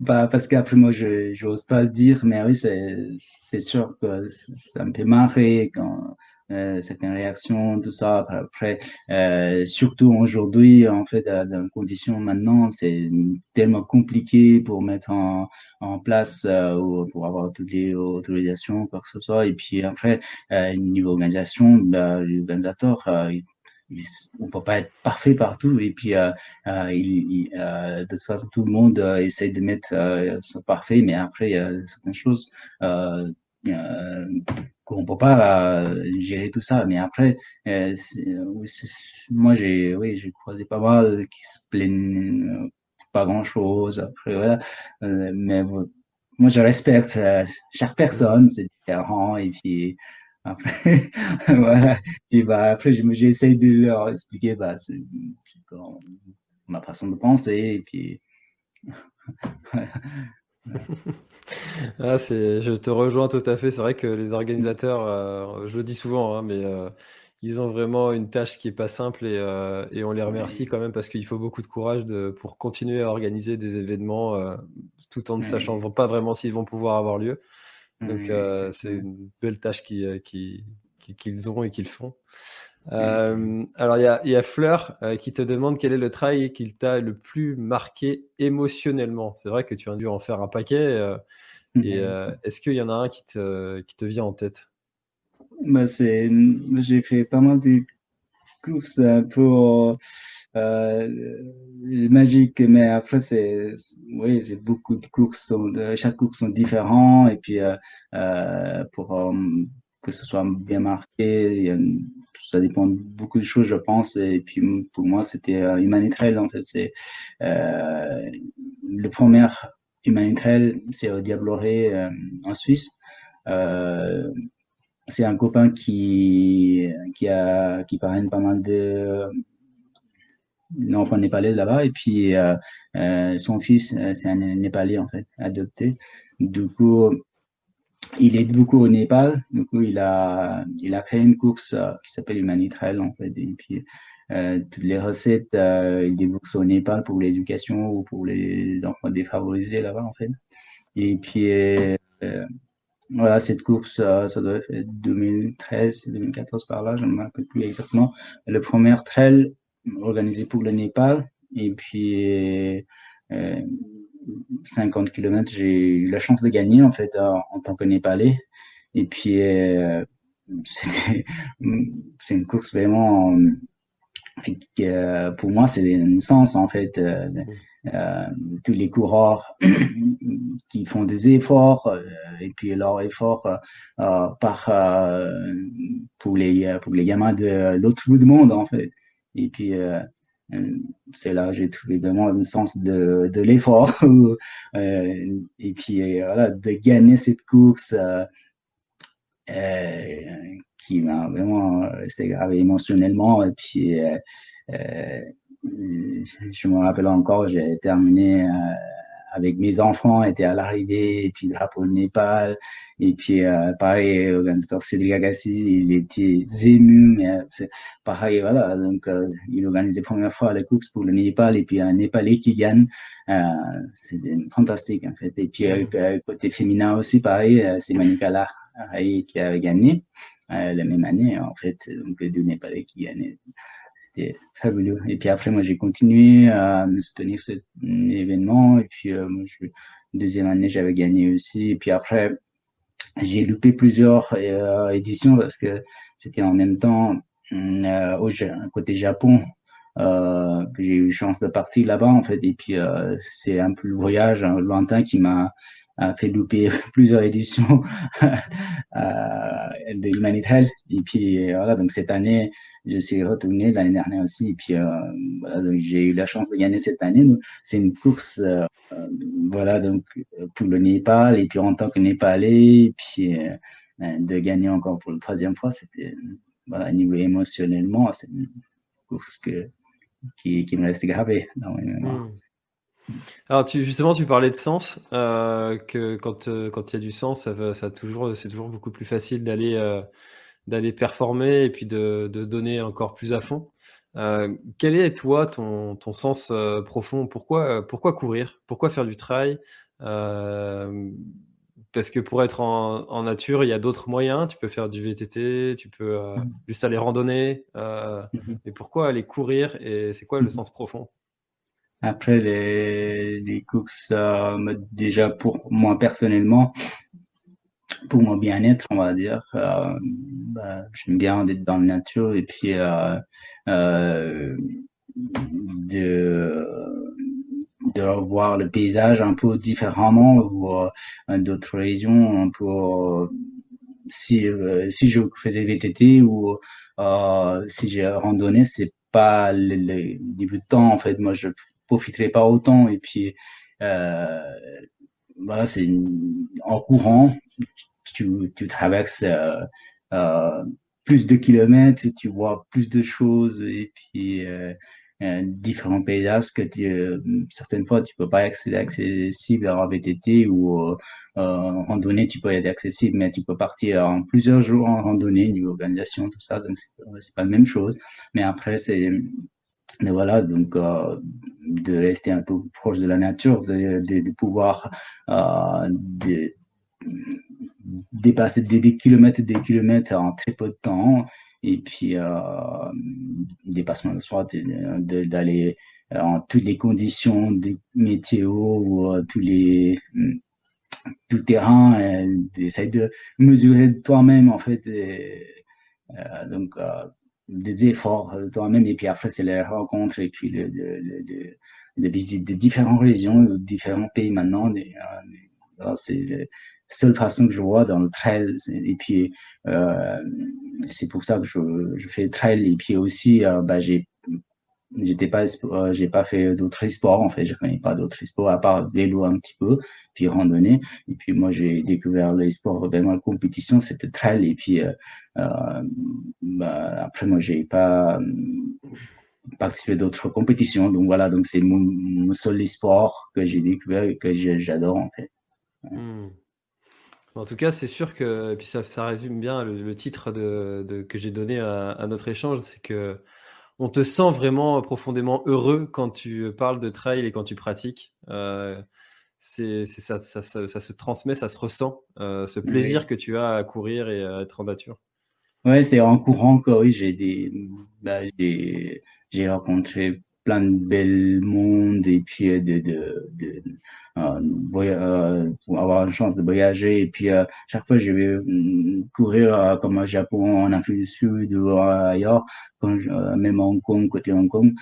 bah, parce qu'après moi je n'ose pas le dire, mais oui, c'est sûr que ça me fait marrer quand euh, certaines réactions, tout ça. Après, euh, surtout aujourd'hui, en fait, dans les conditions maintenant, c'est tellement compliqué pour mettre en, en place euh, ou pour avoir toutes les autorisations, quoi que ce soit. Et puis après, euh, niveau organisation, bah, l'organisateur, euh, on peut pas être parfait partout et puis euh, euh, euh, de toute façon tout le monde essaye de mettre ce parfait mais après il y a certaines choses qu'on peut pas gérer tout ça. Mais après moi j'ai oui j'ai croisé pas mal qui se plaignent pas grand chose après voilà. Mais moi je respecte chaque personne c'est différent et puis après, [LAUGHS] voilà. Et bah, après, j'essaye de leur expliquer, bah, ma façon de penser, et puis. [LAUGHS] [LAUGHS] ah, c'est, je te rejoins tout à fait. C'est vrai que les organisateurs, euh, je le dis souvent, hein, mais euh, ils ont vraiment une tâche qui est pas simple et, et on les remercie quand même parce qu'il faut beaucoup de courage de, pour continuer à organiser des événements tout en ne sachant pas vraiment s'ils vont pouvoir avoir lieu. Donc c'est une belle tâche qu'ils qui, qu'ils ont et qu'ils font. Euh, alors, il y a, y a, Fleur euh, qui te demande quel est le trail qui t'a le plus marqué émotionnellement. C'est vrai que tu as dû en faire un paquet. Euh, et mhm. est-ce qu'il y en a un qui te, qui te vient en tête? Bah, c'est, J'ai fait pas mal de courses un peu magiques, mais après, c'est, oui, c'est beaucoup de courses. Sont, chaque course sont différents. Et puis, pour que ce soit bien marqué. ça dépend de beaucoup de choses, je pense. Et puis pour moi, c'était euh, Humanitrail. En fait, c'est euh, le premier Humanitrail, c'est au Diabloré euh, en Suisse. Euh, c'est un copain qui qui a qui parraine pas mal de enfants népalais là-bas et puis euh, euh, son fils c'est un népalais en fait adopté du coup il est beaucoup au Népal. Du coup, il a, il a créé une course euh, qui s'appelle Humanitrail, en fait. Et puis, euh, toutes les recettes, euh, il débouche au Népal pour l'éducation ou pour les enfants défavorisés là-bas, en fait. Et puis, euh, voilà, cette course, ça doit être 2013, 2014 par là, je ne me rappelle plus exactement. Le premier trail organisé pour le Népal. Et puis, 50 km, j'ai eu la chance de gagner en fait en, tant que Népalais. Et puis euh, [LAUGHS] c'est une course vraiment euh, pour moi c'est une sens en fait. Euh, euh, tous les coureurs [CLEARS THROAT] qui font des efforts et puis leur effort par pour les pour les gamins de l'autre bout du monde en fait. Et puis euh, c'est là j'ai trouvé vraiment un sens de, de l'effort [LAUGHS] euh, et puis euh, voilà de gagner cette course qui m'a vraiment resté grave émotionnellement et puis je me rappelle encore j'ai terminé avec mes enfants étaient à l'arrivée, et puis le drapeau de Népal, et puis euh, pareil, l'organisateur Cédric Agassi, il était ému, mais euh, pareil, voilà, donc euh, il organisait la première fois la course pour le Népal, et puis un Népalais qui gagne, euh, c'est fantastique en fait. Et puis euh, côté féminin aussi, pareil, c'est Manikala qui avait gagné la même année, en fait, donc deux Népalais qui gagnaient c'était fabuleux. Et puis après, moi, j'ai continué à me soutenir cet événement. Et puis, euh, moi, je, deuxième année, j'avais gagné aussi. Et puis après, j'ai loupé plusieurs euh, éditions parce que c'était en même temps euh, au côté Japon. Que j'ai eu chance de partir là-bas en fait et puis c'est un peu le voyage hein, lointain qui m'a fait louper [LAUGHS] plusieurs éditions [LAUGHS] de Humanitaire. Et puis voilà, donc cette année, je suis retourné l'année dernière aussi. Et puis euh, j'ai eu la chance de gagner cette année. C'est une course, euh, voilà, donc pour le Népal et puis en tant que Népalais, puis de gagner encore pour la troisième fois, c'était voilà, niveau émotionnellement, c'est une course que, qui, me reste gravée dans mes mémoires. Hmm. Alors justement, tu parlais de sens, euh, que quand euh, il y a du sens, ça, ça c'est toujours beaucoup plus facile d'aller euh, d'aller performer et puis de, de donner encore plus à fond. Euh, quel est toi ton, ton sens euh, profond? Pourquoi pourquoi courir? Pourquoi faire du trail? Parce que pour être en, en nature, il y a d'autres moyens. Tu peux faire du VTT, tu peux mmh. juste aller randonner. Mmh mais pourquoi aller courir Et c'est quoi le mmh sens profond? Après, les, les courses, euh, déjà pour moi personnellement, pour mon bien-être, on va dire, euh, bah, j'aime bien être dans la nature et puis euh, euh, de de revoir le paysage un peu différemment ou d'autres régions un peu si si je faisais VTT ou si j'ai randonné c'est pas le, le, niveau de temps en fait moi je profiterai pas autant. Et puis, voilà, c'est en courant, tu, tu traverses euh, euh, plus de kilomètres, tu vois plus de choses et puis euh, différents paysages que certaines fois tu peux pas accéder accessible en VTT ou en randonnée tu peux être accessible mais tu peux partir en plusieurs jours en randonnée niveau organisation tout ça donc c'est pas la même chose. Mais après c'est mais voilà, donc de rester un peu proche de la nature, de, de, pouvoir de, dépasser des, kilomètres et des kilomètres en très peu de temps, et puis euh, dépassement de soi, d'aller en toutes les conditions des météo ou tous les tout terrain, d'essayer de mesurer toi-même en fait. donc des efforts euh, toi-même et puis après c'est les rencontres et puis le, le, le, le visite des différentes régions, différents pays maintenant. Euh, c'est seule façon que je vois dans le trail. Et puis euh, c'est pour ça que je, je fais trail et puis aussi euh, bah, j'ai pas euh, pas fait d'autres sports en fait je connais pas d'autres sports à part vélo un petit peu puis randonnée et puis moi j'ai découvert les sports vraiment la compétition c'était trail et puis bah, après moi j'ai pas participé d'autres compétitions donc voilà donc c'est mon, seul sport que j'ai découvert et que j'adore en fait hmm. En tout cas, c'est sûr que, et puis ça, ça résume bien le, titre de, de, que j'ai donné à, à notre échange, c'est que on te sent vraiment profondément heureux quand tu parles de trail et quand tu pratiques. Euh, c'est ça, ça, se transmet, ça se ressent, euh, ce plaisir que tu as à courir et à être en nature. Ouais, c'est en courant que oui, j'ai des, bah, j'ai rencontré plein de belles mondes et puis euh, de, de, de euh, euh, pour avoir la chance de voyager et puis euh, chaque fois je vais mm, courir comme au Japon en Afrique du Sud ou ailleurs quand même à Hong Kong côté Hong Kong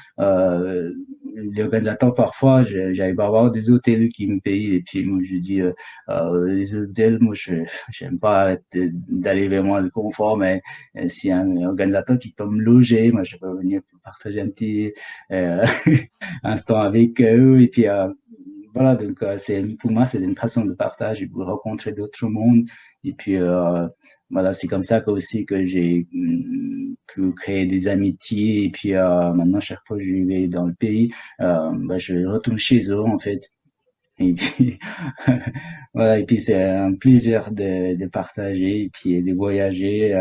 euh, les organisateurs parfois j'arrive à avoir des hôtels qui me payent et puis moi je dis euh, les hôtels moi je [LAUGHS] j'aime pas d'aller vers moi le confort mais si un organisateur qui peut me loger moi je peux venir partager un petit euh, [LAUGHS] instant avec eux. Et puis voilà, donc euh, c'est pour moi c'est une façon de partage, de rencontrer d'autres mondes et puis euh, voilà, c'est comme ça que aussi que j'ai mm, pu créer des amitiés et puis euh, maintenant chaque fois que je vais dans le pays, bah, je retourne chez eux en fait. Et puis [LAUGHS] voilà, et puis c'est un plaisir de, de partager et puis de voyager.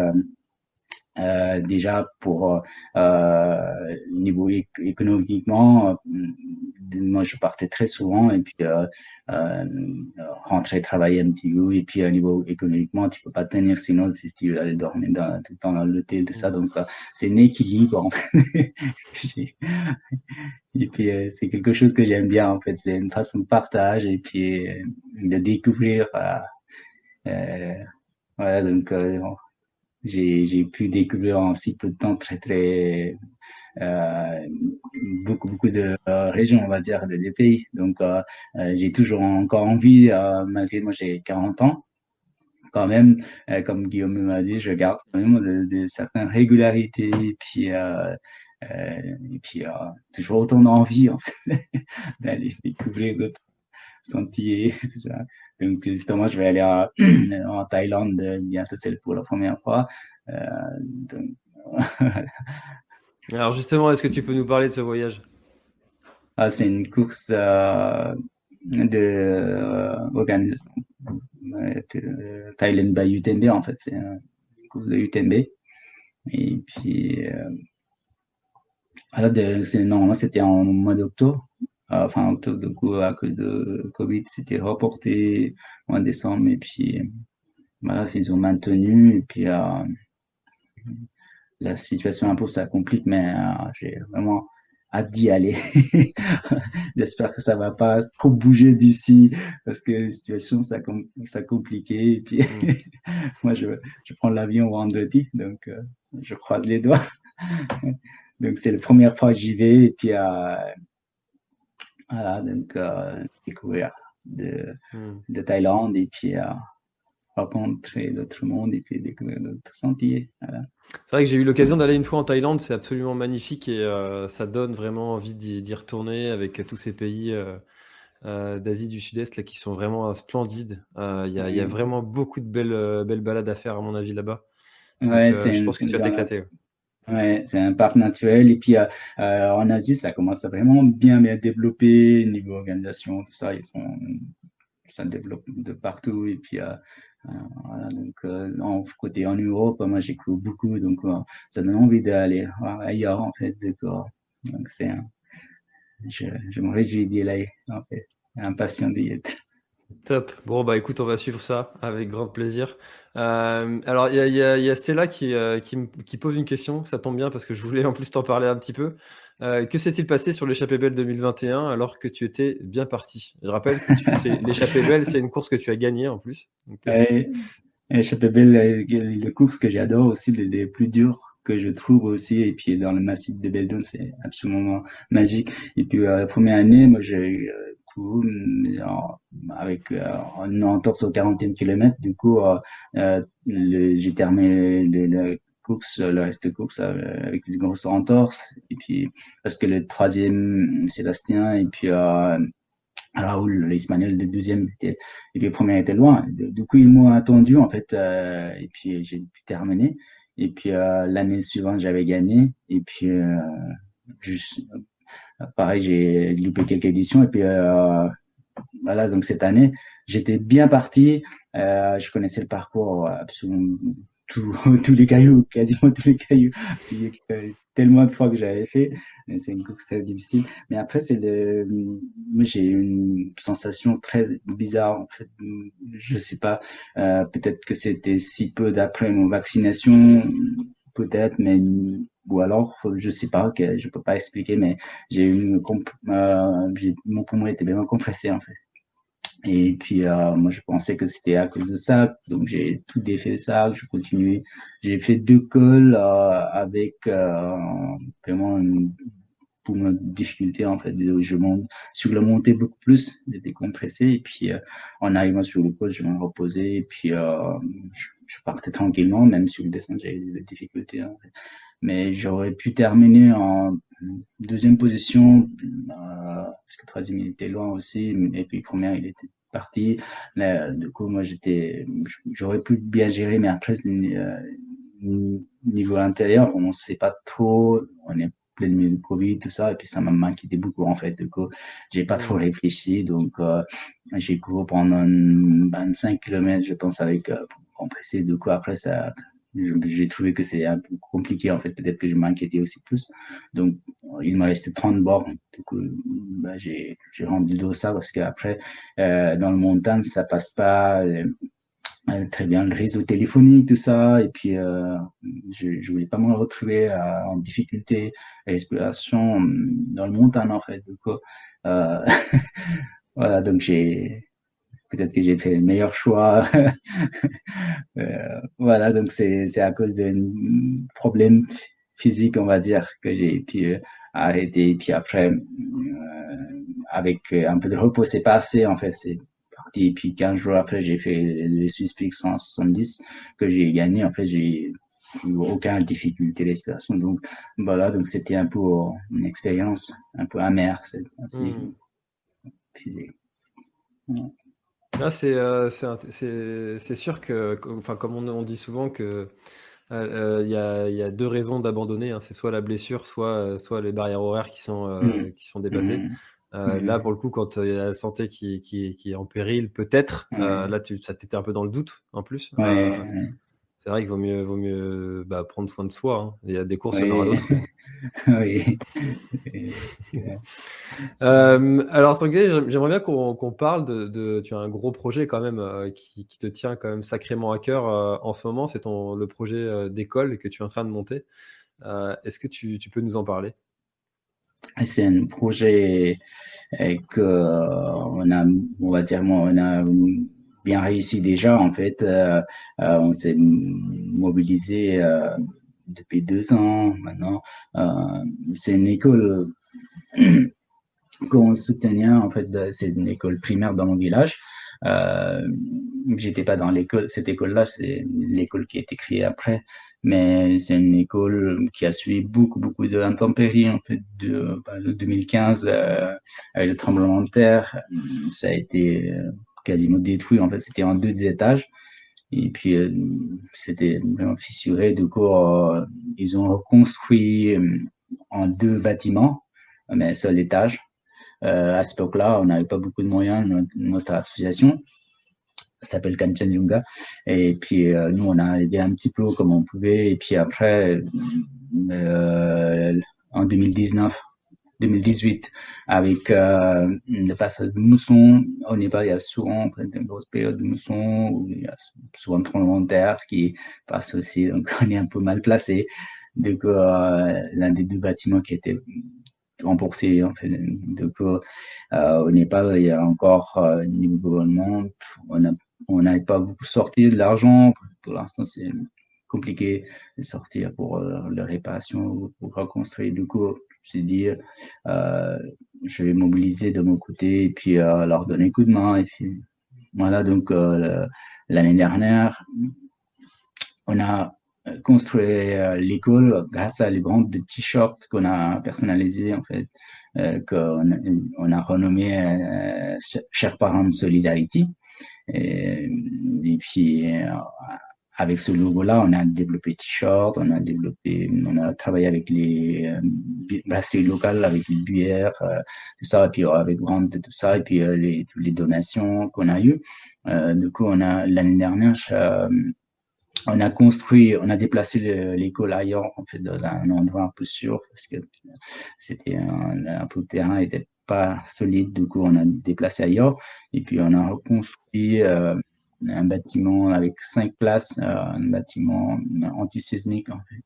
Euh, euh, déjà pour euh, niveau économiquement, euh, moi je partais très souvent et puis euh, euh, rentrer travailler un petit peu et puis à niveau économiquement tu peux pas tenir sinon si tu aller dormir dans, tout le temps dans l'hôtel tout ça. Donc c'est un équilibre en fait. [LAUGHS] et puis c'est quelque chose que j'aime bien en fait. C'est une façon de partage et puis de découvrir voilà donc j'ai pu découvrir en si peu de temps très très euh, beaucoup beaucoup de euh, régions on va dire de, pays. Donc euh, euh j'ai toujours encore envie euh, malgré moi j'ai 40 ans quand même comme Guillaume m'a dit je garde quand même de, de certaines régularités puis et puis toujours autant d'envie en fait [LAUGHS] d'aller découvrir d'autres sentiers tout ça donc, justement, je vais aller à, [CLEARS THROAT] en Thaïlande bientôt, c'est pour la première fois. Euh, donc, Alors, justement, est-ce que tu peux nous parler de ce voyage? Ah, C'est une course euh, de euh, organisation euh, Thailand by UTMB, en fait. C'est une course de UTMB. Et puis, euh, voilà, de, normalement, c'était en mois d'octobre enfin du coup à cause de Covid c'était reporté en décembre et puis voilà ils ont maintenu et puis euh, la situation un peu ça complique mais euh, j'ai vraiment hâte d'y aller [LAUGHS] j'espère que ça va pas trop bouger d'ici parce que la situation ça ça compliqué et puis mm. [LAUGHS] moi je, je prends l'avion vendredi donc euh, je croise les doigts [LAUGHS] donc c'est la première fois que j'y vais et puis voilà, donc euh, découvrir de, hmm. de Thaïlande et puis euh, rencontrer d'autres mondes et puis découvrir d'autres sentiers. Voilà. C'est vrai que j'ai eu l'occasion d'aller une fois en Thaïlande, c'est absolument magnifique et euh, ça donne vraiment envie d'y retourner avec tous ces pays euh, euh, d'Asie du Sud-Est là, qui sont vraiment splendides. Il y, y, a vraiment beaucoup de belles, belles balades à faire à mon avis là-bas. Ouais, je pense que tu vas t'éclater. Ouais, c'est un parc naturel. Et puis euh, euh, en Asie, ça commence à vraiment bien bien développer niveau organisation, tout ça. Ils sont, ça développe de partout. Et puis euh, donc en côté en Europe, moi j'écoute beaucoup, donc ça donne envie d'aller ailleurs en fait. Donc c'est, je, je me réjouis d'y aller en fait, impatient d'y être. Top. Bon, bah écoute, on va suivre ça avec grand plaisir. Euh, alors, il y a, Stella qui, euh, qui, pose une question. Ça tombe bien parce que je voulais en plus t'en parler un petit peu. Euh, que s'est-il passé sur l'échappée belle 2021 alors que tu étais bien parti? Je rappelle que [LAUGHS] l'échappée belle, c'est une course que tu as gagnée en plus. l'échappée belle, une course que j'adore aussi, les, plus dures que je trouve aussi. Et puis dans le massif de Beldon, c'est absolument magique. Et puis la première année, moi, j'ai avec euh, une entorse au 40e kilomètre. Du coup, euh, euh, j'ai terminé le, course, le reste de course avec une grosse entorse. Et puis, parce que le troisième, Sébastien, et puis Raoul, l'Espagnol, le deuxième et puis le premier était loin. Du coup, ils m'ont attendu, en fait, et puis j'ai pu terminer. Et puis, l'année suivante, j'avais gagné. Et puis, juste, Pareil, j'ai loupé quelques éditions et puis euh, voilà, donc cette année, j'étais bien parti. Euh, je connaissais le parcours absolument [LAUGHS] tous les cailloux, quasiment tous les cailloux, tellement de fois que j'avais fait. C'est une course très difficile. Mais après, c'est le, j'ai une sensation très bizarre en fait. Je sais pas, euh, peut-être que c'était si peu d'après mon vaccination, peut-être, mais ou alors je sais pas, que je peux pas expliquer, mais j'ai une euh, mon poumon était bien compressé en fait. Et puis euh, moi je pensais que c'était à cause de ça, donc j'ai tout défait ça, je continuais. J'ai fait deux cols euh, avec vraiment une pour une difficulté en fait. Je monte sur la montée beaucoup plus, j'étais compressé et puis en arrivant sur le col, je me reposais et puis je, partais tranquillement, même sur le descente j'avais des difficultés. Mais j'aurais pu terminer en deuxième position euh, parce que troisième il était loin aussi et puis première il était parti. Mais du coup moi j'étais j'aurais pu bien gérer mais après euh, niveau intérieur on sait pas trop. On est plein de Covid tout ça et puis ça m'a inquiété beaucoup en fait du coup. J'ai pas trop réfléchi donc euh, j'ai couru pendant 25 km je pense avec euh, compressé du coup après ça j'ai trouvé que c'est un peu compliqué en fait. Peut-être que je m'inquiétais aussi plus. Donc il m'a resté 30 bornes. Du coup bah, j'ai le dos ça parce qu'après euh, dans le montagne ça passe pas euh, euh, très bien. Le réseau téléphonique tout ça. Et puis euh, je, je voulais pas me retrouver en difficulté à l'exploration dans le montagne en fait. Du [LAUGHS] voilà. Donc j'ai peut-être que j'ai fait le meilleur choix. [LAUGHS] euh, voilà, donc c'est à cause d'un problème physique, on va dire, que j'ai pu euh, arrêter. Puis après, euh, avec un peu de repos, c'est passé, en fait, c'est parti. Et puis 15 jours après, j'ai fait le Swiss Peak 170 que j'ai gagné. En fait, j'ai eu aucune difficulté d'exploration. Donc voilà, donc c'était un peu une expérience un peu amère. Mmh. Ah, c'est euh, c'est sûr que, enfin, comme on, dit souvent que euh, euh, il y, a, y, a, deux raisons d'abandonner. Hein. c'est soit la blessure, soit, soit les barrières horaires qui sont, mmh. qui sont dépassées. Mmh. Mmh. Là, pour le coup, quand il y a la santé qui, qui, qui est en péril, peut-être, là, tu, ça t'était un peu dans le doute en plus. Ouais, c'est vrai qu'il vaut mieux, vaut mieux bah, prendre soin de soi. Hein. Il y a des courses, il y en aura d'autres. oui. [LAUGHS] [LAUGHS] euh, alors, j'aimerais bien qu'on parle de, Tu as un gros projet quand même euh, qui, qui, te tient quand même sacrément à cœur euh, en ce moment. C'est ton le projet euh, d'école que tu es en train de monter. Est-ce que tu, tu, peux nous en parler? C'est un projet que on a, on va dire, on a bien réussi déjà. En fait, euh, euh, on s'est mobilisé euh, depuis deux ans maintenant. c'est une école [CLEARS THROAT] qu'on soutenait. En fait, c'est une école primaire dans mon village. J'étais pas dans l'école, cette école-là, c'est l'école qui a été créée après, mais c'est une école qui a suivi beaucoup, beaucoup d'intempéries, en fait, de, 2015, euh, avec le tremblement de terre. Ça a été quasiment détruit. En fait, c'était en deux étages. Et puis, c'était vraiment fissuré. Du coup, ils ont reconstruit en deux bâtiments, mais un seul étage. à cette époque-là, on n'avait pas beaucoup de moyens, notre, association s'appelle Kanchenjunga. Et puis, nous, on a aidé un petit peu comme on pouvait. Et puis après, en 2019, 2018 avec euh, le passage de mousson. Au Népal, il y a souvent une grosse période de mousson où il y a souvent tremblement de terre qui passe aussi. Donc, [LAUGHS] on est un peu mal placé. Donc, euh, l'un des deux bâtiments qui était remporté, en fait. Donc, euh, au Népal, il y a encore, euh, niveau gouvernement, on a on n'avait pas beaucoup sorti de l'argent. Pour l'instant, c'est compliqué de sortir pour euh, la réparation ou pour reconstruire. Du coup, c'est dire, euh, je vais mobiliser de mon côté et puis euh, leur donner un coup de main. Et puis, voilà, donc euh, l'année dernière, on a construit l'école grâce à les de t-shirts qu'on a personnalisés en fait, qu'on on a renommé Chers parents de Solidarity. Et, et puis avec ce logo-là, on a développé T-shirt, on a développé, on a travaillé avec les euh, brasseries locales, avec les bières, euh, tout ça, et puis euh, avec vente tout ça, et puis euh, les, les donations qu'on a eues. Euh, du coup, on a l'année dernière, on a construit, on a déplacé l'école ailleurs, en fait, dans un endroit un peu sûr, parce que c'était un, un peu de terrain était pas solide, du coup, on a déplacé ailleurs, et puis on a reconstruit un bâtiment avec cinq places, euh, un bâtiment antisismique en fait.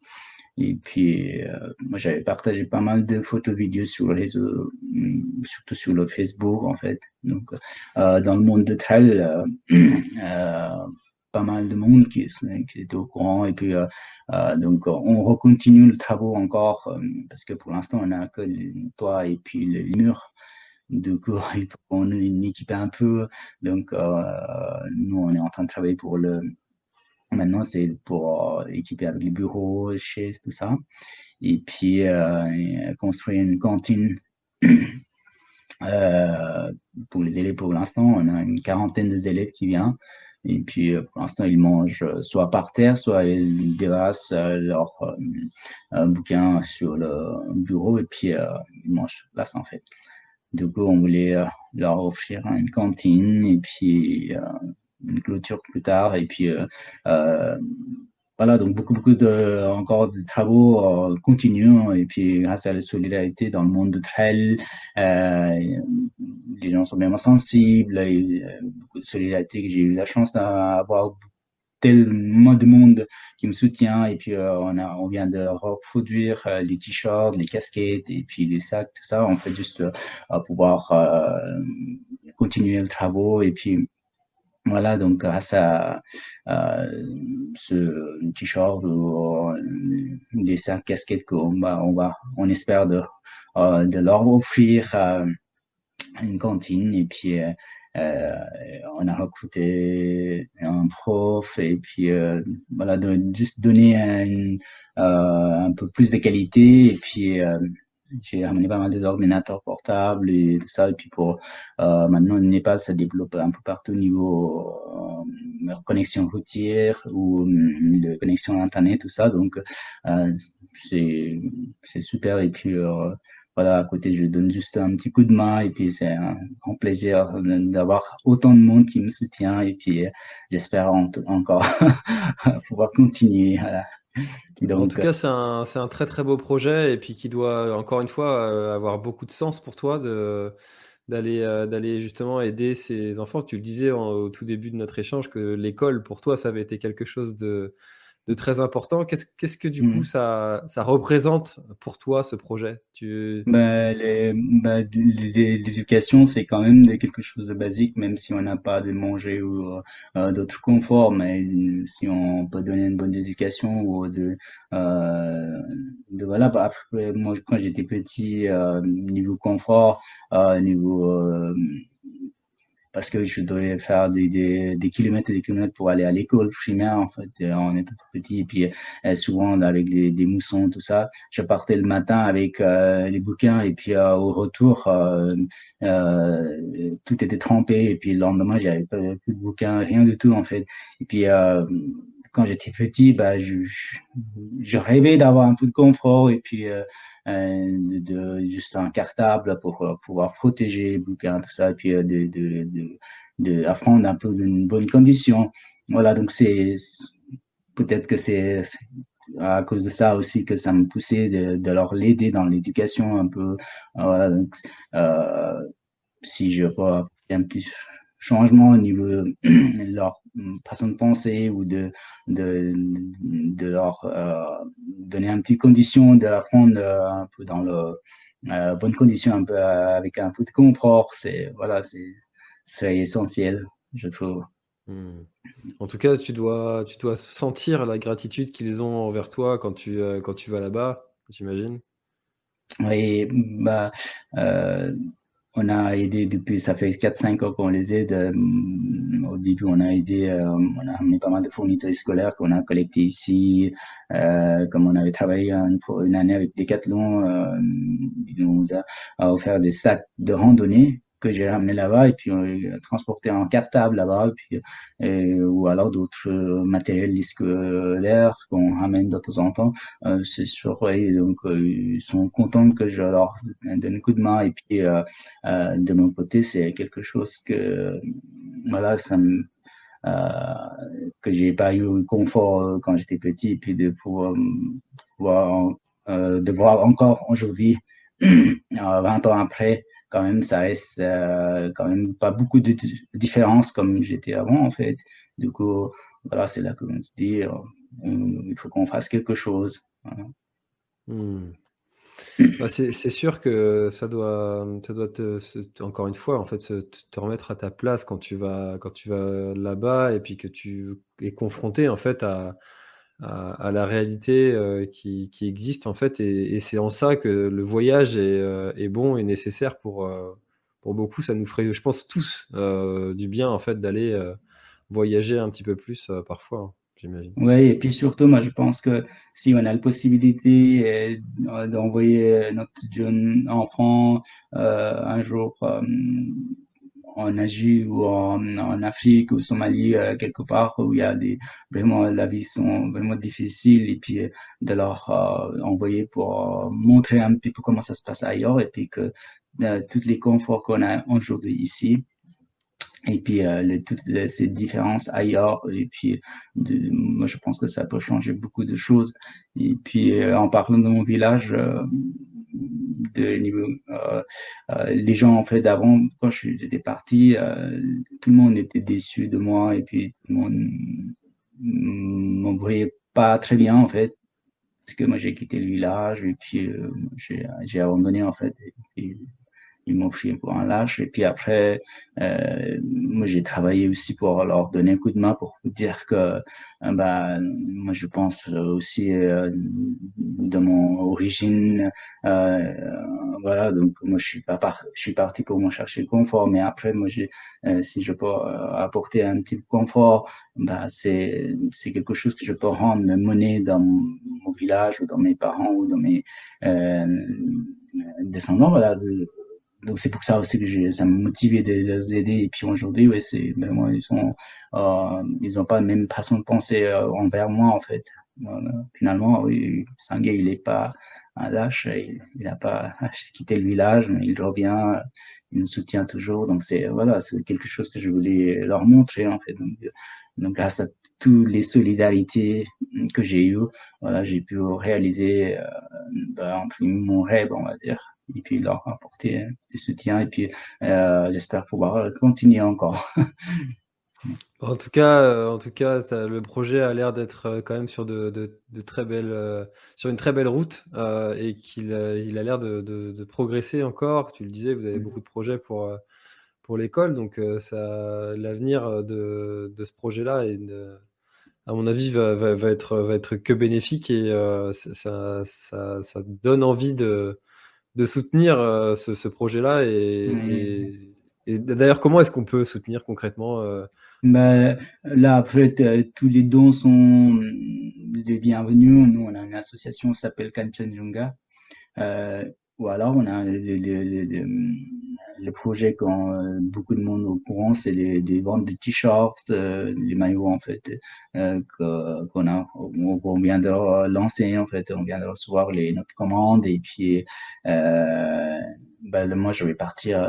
Et puis, euh, moi, j'avais partagé pas mal de photos, vidéos sur le réseau, mm, surtout sur le Facebook, en fait. Donc, euh, dans le monde de trail, [CLEARS THROAT] pas mal de monde qui, qui était au courant. Et puis, donc, on recontinue le travaux encore, parce que pour l'instant, on a que le toit et puis le mur. Du coup, [LAUGHS] il faut qu'on équipe un peu. Donc, euh, nous, on est en train de travailler pour le. Maintenant, c'est pour euh, équiper avec les bureaux, chaises, tout ça. Et puis, euh, construire une cantine [CLEARS THROAT] euh, pour les élèves pour l'instant. On a une quarantaine d'élèves qui viennent. Et puis, pour l'instant, ils mangent soit par terre, soit ils dérassent leur euh, bouquin sur le bureau et puis ils mangent sur place, en fait. Du coup, on voulait euh, leur offrir une cantine et puis euh, une clôture plus tard. Et puis, euh, voilà, donc beaucoup, beaucoup de, encore de travaux continuent. Et puis, grâce à la solidarité dans le monde de trail, les gens sont vraiment sensibles. Et, beaucoup de solidarité que j'ai eu la chance d'avoir tellement de monde qui me soutient. Et puis euh, on a on vient de reproduire euh, les t-shirts, les casquettes et puis les sacs, tout ça. On fait juste euh, pouvoir continuer le travail. Et puis voilà, donc grâce à ce t-shirt ou les sacs, casquettes qu'on va, on va, on espère de, de leur offrir une cantine. Et puis euh, on a recruté un prof et puis euh, voilà, juste donner un, euh, un peu plus de qualité et puis j'ai ramené pas mal d'ordinateurs portables et tout ça. Et puis pour euh, maintenant, le Népal, ça développe un peu partout au niveau euh, connexion routière ou de connexion Internet, tout ça. Donc, euh, c'est super. Et puis, voilà, à côté, je donne juste un petit coup de main et puis c'est un grand plaisir d'avoir autant de monde qui me soutient et puis euh, j'espère encore [LAUGHS] pouvoir continuer. Donc, en tout cas, c'est un, un, très très beau projet et puis qui doit encore une fois euh, avoir beaucoup de sens pour toi de d'aller euh, d'aller justement aider ces enfants. Tu le disais au tout début de notre échange que l'école pour toi ça avait été quelque chose de de très important. Qu'est-ce, qu'est-ce que du coup mmh. ça, ça représente pour toi ce projet? Tu... bah, les, bah, L'éducation, c'est quand même quelque chose de basique, même si on n'a pas de manger ou euh, d'autres conforts. Mais si on peut donner une bonne éducation ou de, euh, de voilà. Bah, après, moi, quand j'étais petit, euh, niveau confort, niveau parce que je devais faire des, des, des, kilomètres et des kilomètres pour aller à l'école primaire, en fait, en étant tout petit. Et puis, souvent, avec les, des moussons, tout ça, je partais le matin avec les bouquins. Et puis, au retour, tout était trempé. Et puis, le lendemain, j'avais plus de bouquins, rien du tout, en fait. Et puis, quand j'étais petit, bah, je, rêvais d'avoir un peu de confort et puis euh, de, de, juste un cartable pour pouvoir protéger les bouquins, tout ça, et puis apprendre un peu d'une bonne condition. Voilà, donc c'est peut-être que c'est à cause de ça aussi que ça me poussait de, leur l'aider dans l'éducation un peu. Voilà, donc, euh, si je vois un petit changement au niveau [CLEARS THROAT] de leur façon de penser ou de, de, de leur euh, donner un petit condition d'apprendre euh, un peu dans le euh, bonne condition, un peu avec un peu de confort. C'est voilà, c'est essentiel, je trouve. Hmm. En tout cas, tu dois, tu dois sentir la gratitude qu'ils ont envers toi quand tu, quand tu vas là-bas, j'imagine. Oui, bah, on a aidé depuis, ça fait 4-5 ans qu'on les aide. Euh, au début, on a aidé, euh, on a amené pas mal de fournitures scolaires qu'on a collectées ici. Euh, comme on avait travaillé une, une année avec Decathlon, euh, il nous a offert des sacs de randonnée que j'ai ramené là-bas et puis on les transporté en cartable là-bas puis ou alors d'autres matériels scolaires qu'on ramène de temps en temps. Euh, c'est sûr donc euh, ils sont contents que je leur donne un coup de main et puis euh, de mon côté c'est quelque chose que voilà ça me que j'ai pas eu le confort quand j'étais petit et puis de pouvoir, pouvoir de voir encore aujourd'hui [CLEARS THROAT] 20 ans après quand même, ça reste euh, quand même pas beaucoup de différence comme j'étais avant, en fait. Du coup, voilà, c'est là que l'on se dit, euh, il faut qu'on fasse quelque chose. Hmm. Bah, c'est sûr que ça doit, ça doit encore une fois, en fait, te, te, remettre à ta place quand tu vas, quand tu vas là-bas et puis que tu es confronté, en fait, à, à, la réalité euh, qui, existe en fait. Et, c'est en ça que le voyage est, euh, bon et nécessaire pour, euh, pour beaucoup. Ça nous ferait, je pense, tous du bien en fait d'aller voyager un petit peu plus parfois. Hein, j'imagine. Oui, et puis surtout, moi je pense que si on a la possibilité d'envoyer notre jeune enfant un jour en Asie ou en, en, Afrique ou Somalie euh, quelque part où il y a des vraiment la vie sont vraiment difficiles et puis euh, de leur euh, envoyer pour montrer un petit peu comment ça se passe ailleurs et puis que tous les conforts qu'on a aujourd'hui ici et puis toutes ces différences ailleurs et puis moi je pense que ça peut changer beaucoup de choses. Et puis en parlant de mon village euh, euh, les gens en fait d'avant quand j'étais parti euh, tout le monde était déçu de moi et puis tout le monde m'en voyait pas très bien en fait parce que moi j'ai quitté le village et puis j'ai abandonné en fait ils m'ont pris pour un lâche. Et puis après, euh, moi, j'ai travaillé aussi pour leur donner un coup de main pour dire que, euh, bah, moi, je pense aussi euh, de mon origine, euh, voilà. Donc, moi, je suis pas je suis parti pour me chercher confort. Mais après, moi, j'ai, euh, si je peux apporter un petit confort, bah, c'est, c'est quelque chose que je peux rendre monnaie dans mon village ou dans mes parents ou dans mes descendants, voilà donc c'est pour ça aussi que ça m'a motivé de les aider. Et puis aujourd'hui, ouais, c'est vraiment ils sont, euh, ils ont pas la même façon de penser euh, envers moi en fait. finalement, oui, il est pas un lâche, il, n'a pas [LAUGHS] quitté le village, mais il revient, il nous soutient toujours. Donc c'est voilà, c'est quelque chose que je voulais leur montrer en fait. Donc, donc grâce à toutes les solidarités que j'ai eues, voilà, j'ai pu réaliser euh, ben, mon rêve, on va dire et puis leur apporter du soutien et puis euh, j'espère pouvoir continuer encore. [LAUGHS] en tout cas, euh, en tout cas, le projet a l'air d'être euh, quand même sur de, de, très belles, sur une très belle route et qu'il il a l'air de, de, progresser encore. Tu le disais, vous avez mmh. beaucoup de projets pour pour l'école, donc ça, l'avenir de, de ce projet-là et à mon avis, va, va, être, va être que bénéfique et ça, ça, ça, donne envie de, de soutenir euh, ce, projet-là et, Et d'ailleurs, comment est-ce qu'on peut soutenir concrètement ben, Là, après, tous les dons sont les bienvenus. Nous, on a une association qui s'appelle Kanchenjunga. Euh, ou alors, on a le projet quand euh, beaucoup de monde au courant, c'est les, les ventes de t-shirts, euh, les maillots en fait euh, qu'on a, on vient de lancer en fait, on vient de recevoir les notre commandes et puis euh, ben, moi je vais partir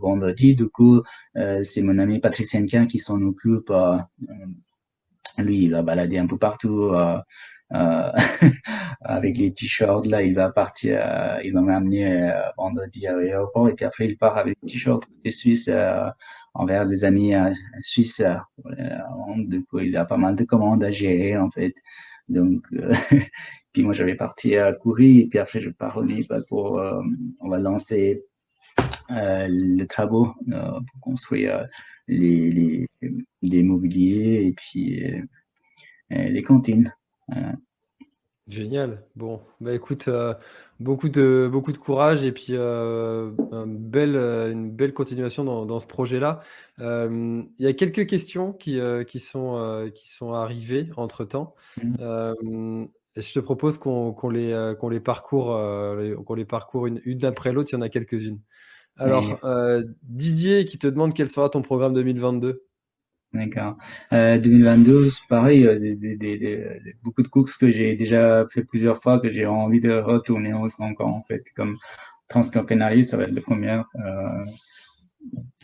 vendredi. Du coup, c'est mon ami Patrice Senkin qui s'en occupe. lui, il va balader un peu partout. Euh, [LAUGHS] avec les t-shirts là, il va partir, euh, il va m'amener euh, vendredi à l'aéroport et puis après il part avec les t-shirts des Suisses envers des amis suisses. du coup, il a pas mal de commandes à gérer en fait. Donc, [LAUGHS] puis moi, je vais partir courir et puis après, je pars au pour, on va lancer euh, les travaux pour construire les, les, les mobiliers et puis les cantines. Génial. Bon, bah écoute, euh, beaucoup de beaucoup de courage et puis euh, une belle euh, une belle continuation dans, dans ce projet-là. il y a quelques questions qui qui sont qui sont arrivées entre temps. Mmh. et je te propose qu'on les qu'on les parcourt qu'on les parcourt une, une après l'autre. Il y en a quelques-unes. Alors Didier qui te demande quel sera ton programme 2022. D'accord. Euh, 2022, c'est pareil, euh, beaucoup de courses que j'ai déjà fait plusieurs fois, que j'ai envie de retourner encore en fait, comme Transcancanari, ça va être la première euh,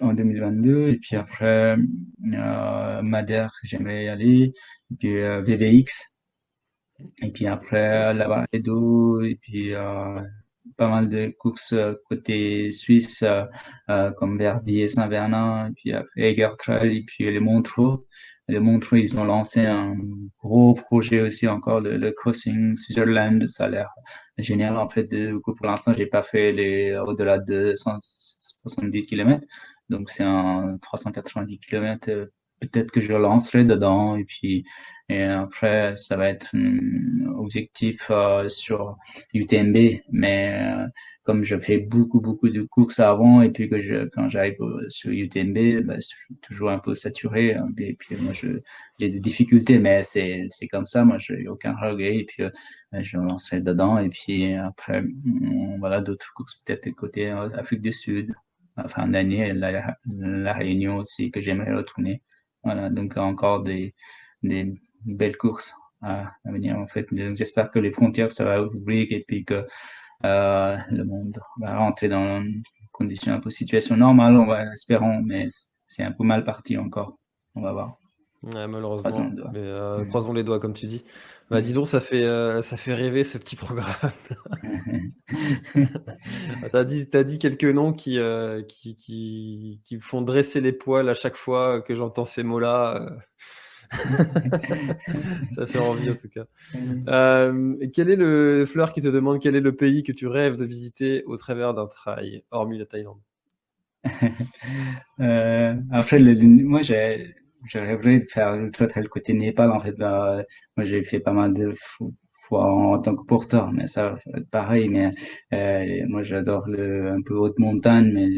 en 2022, et puis après euh, Madère, j'aimerais y aller, puis euh, VVX, et puis après la d'eau, et puis euh, pas mal de courses euh, côté suisse, euh, euh, comme Verbier, Saint-Vernin, puis après Egertrail, et puis les Montreux. Les Montreux, ils ont lancé un gros projet aussi encore, le, le Crossing Switzerland. Ça a l'air génial. En fait, du coup, pour l'instant, j'ai pas fait les au-delà de 170 km. Donc, c'est un 390 km peut-être que je lancerai dedans et puis et après ça va être un objectif euh, sur UTMB mais euh, comme je fais beaucoup beaucoup de courses avant et puis que je quand j'arrive sur UTMB bah, toujours un peu saturé hein, et puis moi j'ai des difficultés mais c'est c'est comme ça moi je n'ai aucun regret et puis euh, je lancerai dedans et puis après voilà d'autres courses peut-être côté Afrique du Sud. Enfin d'année la, la Réunion aussi que j'aimerais retourner voilà, donc encore des, des belles courses à, venir en fait. J'espère que les frontières ça va ouvrir et puis que euh, le monde va rentrer dans une condition un peu situation normale, on va espérons, mais c'est un peu mal parti encore. On va voir. Ouais, malheureusement. Croisons les, doigts. Mais, euh, croisons les doigts, comme tu dis. Bah, dis donc, ça fait, euh, ça fait rêver ce petit programme. [LAUGHS] tu as dit, as dit quelques noms qui, euh, qui, qui, qui, me font dresser les poils à chaque fois que j'entends ces mots-là. [LAUGHS] ça fait envie en tout cas. quel est le Fleur qui te demande quel est le pays que tu rêves de visiter au travers d'un trail, hormis la Thaïlande? [LAUGHS] Après, le, moi j'ai rêverais de faire l'ultra trail côté Népal. En fait, bah, moi, j'ai fait pas mal de fois en, tant que porteur, mais ça pareil. Mais euh, moi, j'adore le un peu haute montagne, mais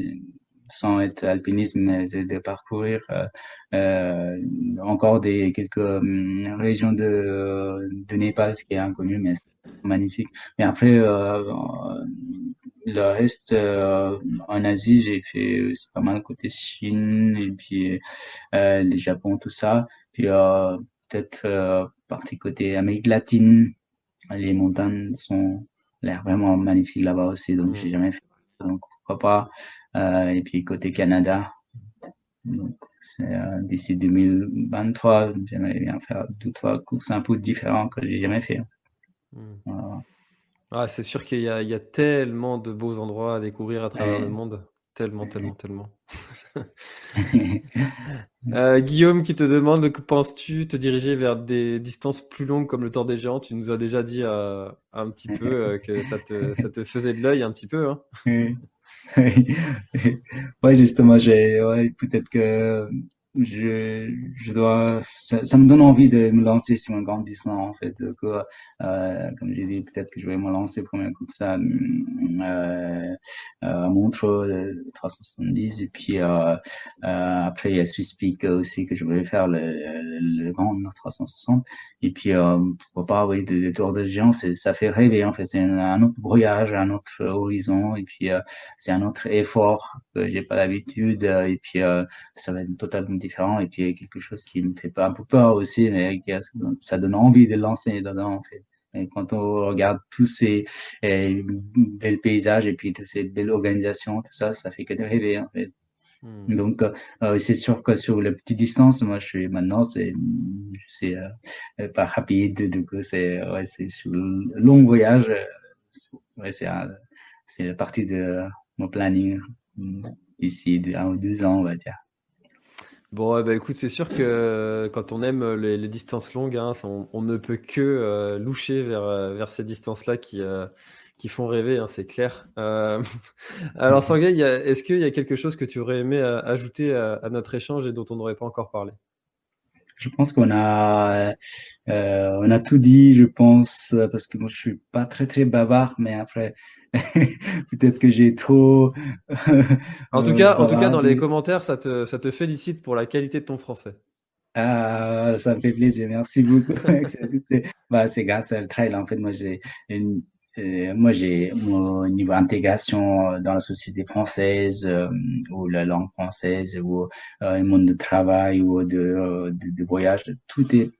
sans être alpinisme, mais de, parcourir euh, euh, encore des quelques hum, régions de, de Népal, ce qui est inconnu, mais c'est magnifique. Mais après, euh, le reste, euh, en Asie, j'ai fait aussi pas mal côté Chine et puis euh, le Japon, tout ça. Puis euh, peut-être euh, partie côté Amérique latine. Les montagnes sont l'air vraiment magnifiques là-bas aussi, donc j'ai mm. jamais fait. Donc pourquoi pas. Euh, et puis côté Canada. Donc d'ici 2023, j'aimerais bien faire deux trois courses un peu différents que j'ai jamais fait. Mm. Voilà. Ah, c'est sûr qu'il y a, tellement de beaux endroits à découvrir à travers le monde. Tellement, tellement, tellement. [LAUGHS] Euh, Guillaume qui te demande que penses-tu te diriger vers des distances plus longues comme le Tour des Géants? Tu nous as déjà dit euh, un petit peu euh, que ça te, ça te faisait de l'œil un petit peu. Hein [LAUGHS] [LAUGHS] ouais, justement, j'ai ouais, peut-être que je, je dois, ça, ça, me donne envie de me lancer sur un grand distance, en fait. Quoi. Euh, comme j'ai dit, peut-être que je vais me lancer premier coup de ça, euh, euh, montre 370 et puis après il y a SwissPeak aussi que je voulais faire le, le, grand 360 et puis pourquoi pas oui des tours de géant ça fait rêver en fait c'est un, autre brouillage un autre horizon et puis c'est un autre effort j'ai pas l'habitude et puis ça va être totalement différent et puis quelque chose qui me fait pas un peu peur aussi mais ça donne envie de lancer dedans en fait et quand on regarde tous ces euh, belles paysages et puis toutes ces belles organisations, tout ça, ça fait que de rêver en fait. Hmm. Donc, euh, c'est sûr que sur la petite distance, moi, je suis maintenant, c'est, c'est euh, pas rapide, du coup, c'est, ouais, c'est sur le long voyage, ouais, c'est, c'est la partie de mon planning d'ici un ou deux ans, on va dire. Bon, bah, écoute, c'est sûr que quand on aime les, distances longues, hein, on, ne peut que euh, loucher vers, euh, ces distances-là qui, euh, qui font rêver, hein, c'est clair. [LAUGHS] alors, Sanguay, est-ce qu'il y a quelque chose que tu aurais aimé ajouter à, notre échange et dont on n'aurait pas encore parlé? Je pense qu'on a, on a tout dit, je pense, parce que moi, je suis pas très, très bavard, mais après, [LAUGHS] Peut-être que j'ai trop. en tout cas, en tout cas, dans les commentaires, ça te, ça te félicite pour la qualité de ton français. Ah, ça me fait plaisir, merci beaucoup. [LAUGHS] bah, c'est grâce à le trail. En fait, moi, j'ai une, euh, moi, j'ai mon niveau intégration dans la société française euh, ou la langue française ou euh, le monde de travail ou de, de, voyage, tout est,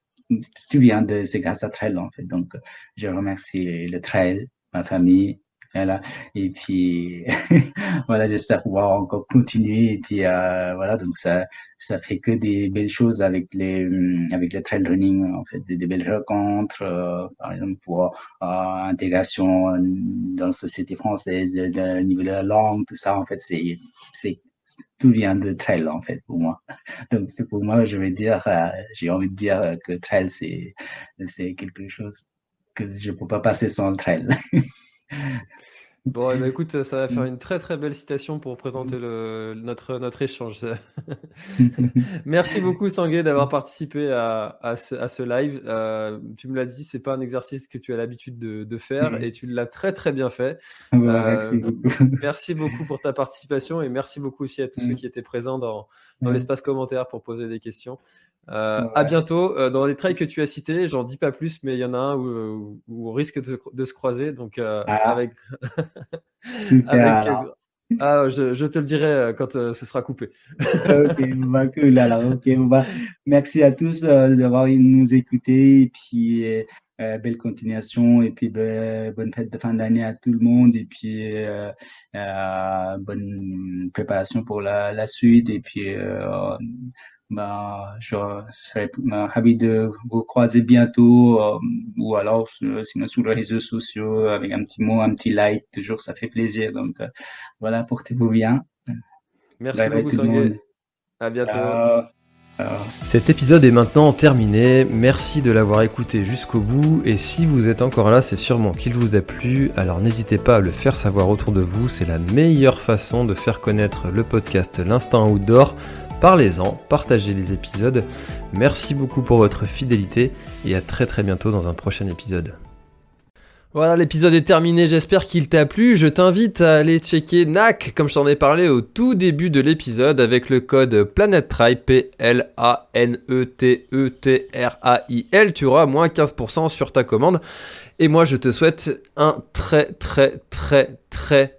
tout vient de, c'est grâce à trail en fait. Donc, je remercie le trail, ma famille, voilà. Et puis, [LAUGHS] voilà, j'espère pouvoir encore continuer. Et puis, euh, voilà, donc ça, ça fait que des belles choses avec les, avec le trail running, en fait, des, belles rencontres, euh, par exemple, pour euh, intégration dans la société française, au niveau de la langue, tout ça, en fait, c'est, c'est, tout vient de trail, en fait, pour moi. [LAUGHS] Donc, c'est pour moi, je vais dire, euh, j'ai envie de dire que trail, c'est, c'est quelque chose que je peux pas passer sans trail. [LAUGHS] [LAUGHS] Bon, eh ben, écoute, ça va faire une très très belle citation pour présenter le, notre, notre échange. [LAUGHS] [LAUGHS] Merci beaucoup, Sangué, d'avoir participé à, à, ce, à ce live. Euh, tu me l'as dit, c'est pas un exercice que tu as l'habitude de, de, faire et tu l'as très très bien fait. merci, euh, beaucoup. merci beaucoup pour ta participation et merci beaucoup aussi à tous ceux qui étaient présents dans, dans l'espace commentaire pour poser des questions. Euh, À bientôt. Euh, dans les trails que tu as cités, j'en dis pas plus, mais il y en a un où, où on risque de, de, se croiser. Donc, euh, ah. avec. [LAUGHS] Super. [LAUGHS] Ah, je, je, te le dirai euh, quand ce sera coupé. [LAUGHS] ok, bah, cool alors. Ok, bah, merci à tous d'avoir nous écouté et puis belle continuation et puis bonne fête de fin d'année à tout le monde et puis bonne préparation pour la, la suite et puis bah, je serais ravi de vous croiser bientôt euh, ou alors sinon sur les réseaux sociaux avec un petit mot, un petit like, toujours ça fait plaisir. Donc euh, voilà, portez-vous bien. Merci beaucoup Sangué. À bientôt. Cet épisode est maintenant terminé. Merci de l'avoir écouté jusqu'au bout. Et si vous êtes encore là, c'est sûrement qu'il vous a plu. Alors n'hésitez pas à le faire savoir autour de vous. C'est la meilleure façon de faire connaître le podcast L'Instant Outdoor Parlez-en, partagez les épisodes. Merci beaucoup pour votre fidélité et à très très bientôt dans un prochain épisode. Voilà, l'épisode est terminé, j'espère qu'il t'a plu. Je t'invite à aller checker NAC, comme je t'en ai parlé au tout début de l'épisode, avec le code PlanetTrail, P-L-A-N-E-T-E-T-R-A-I-L. Tu auras moins 15% sur ta commande. Et moi, je te souhaite un très très très très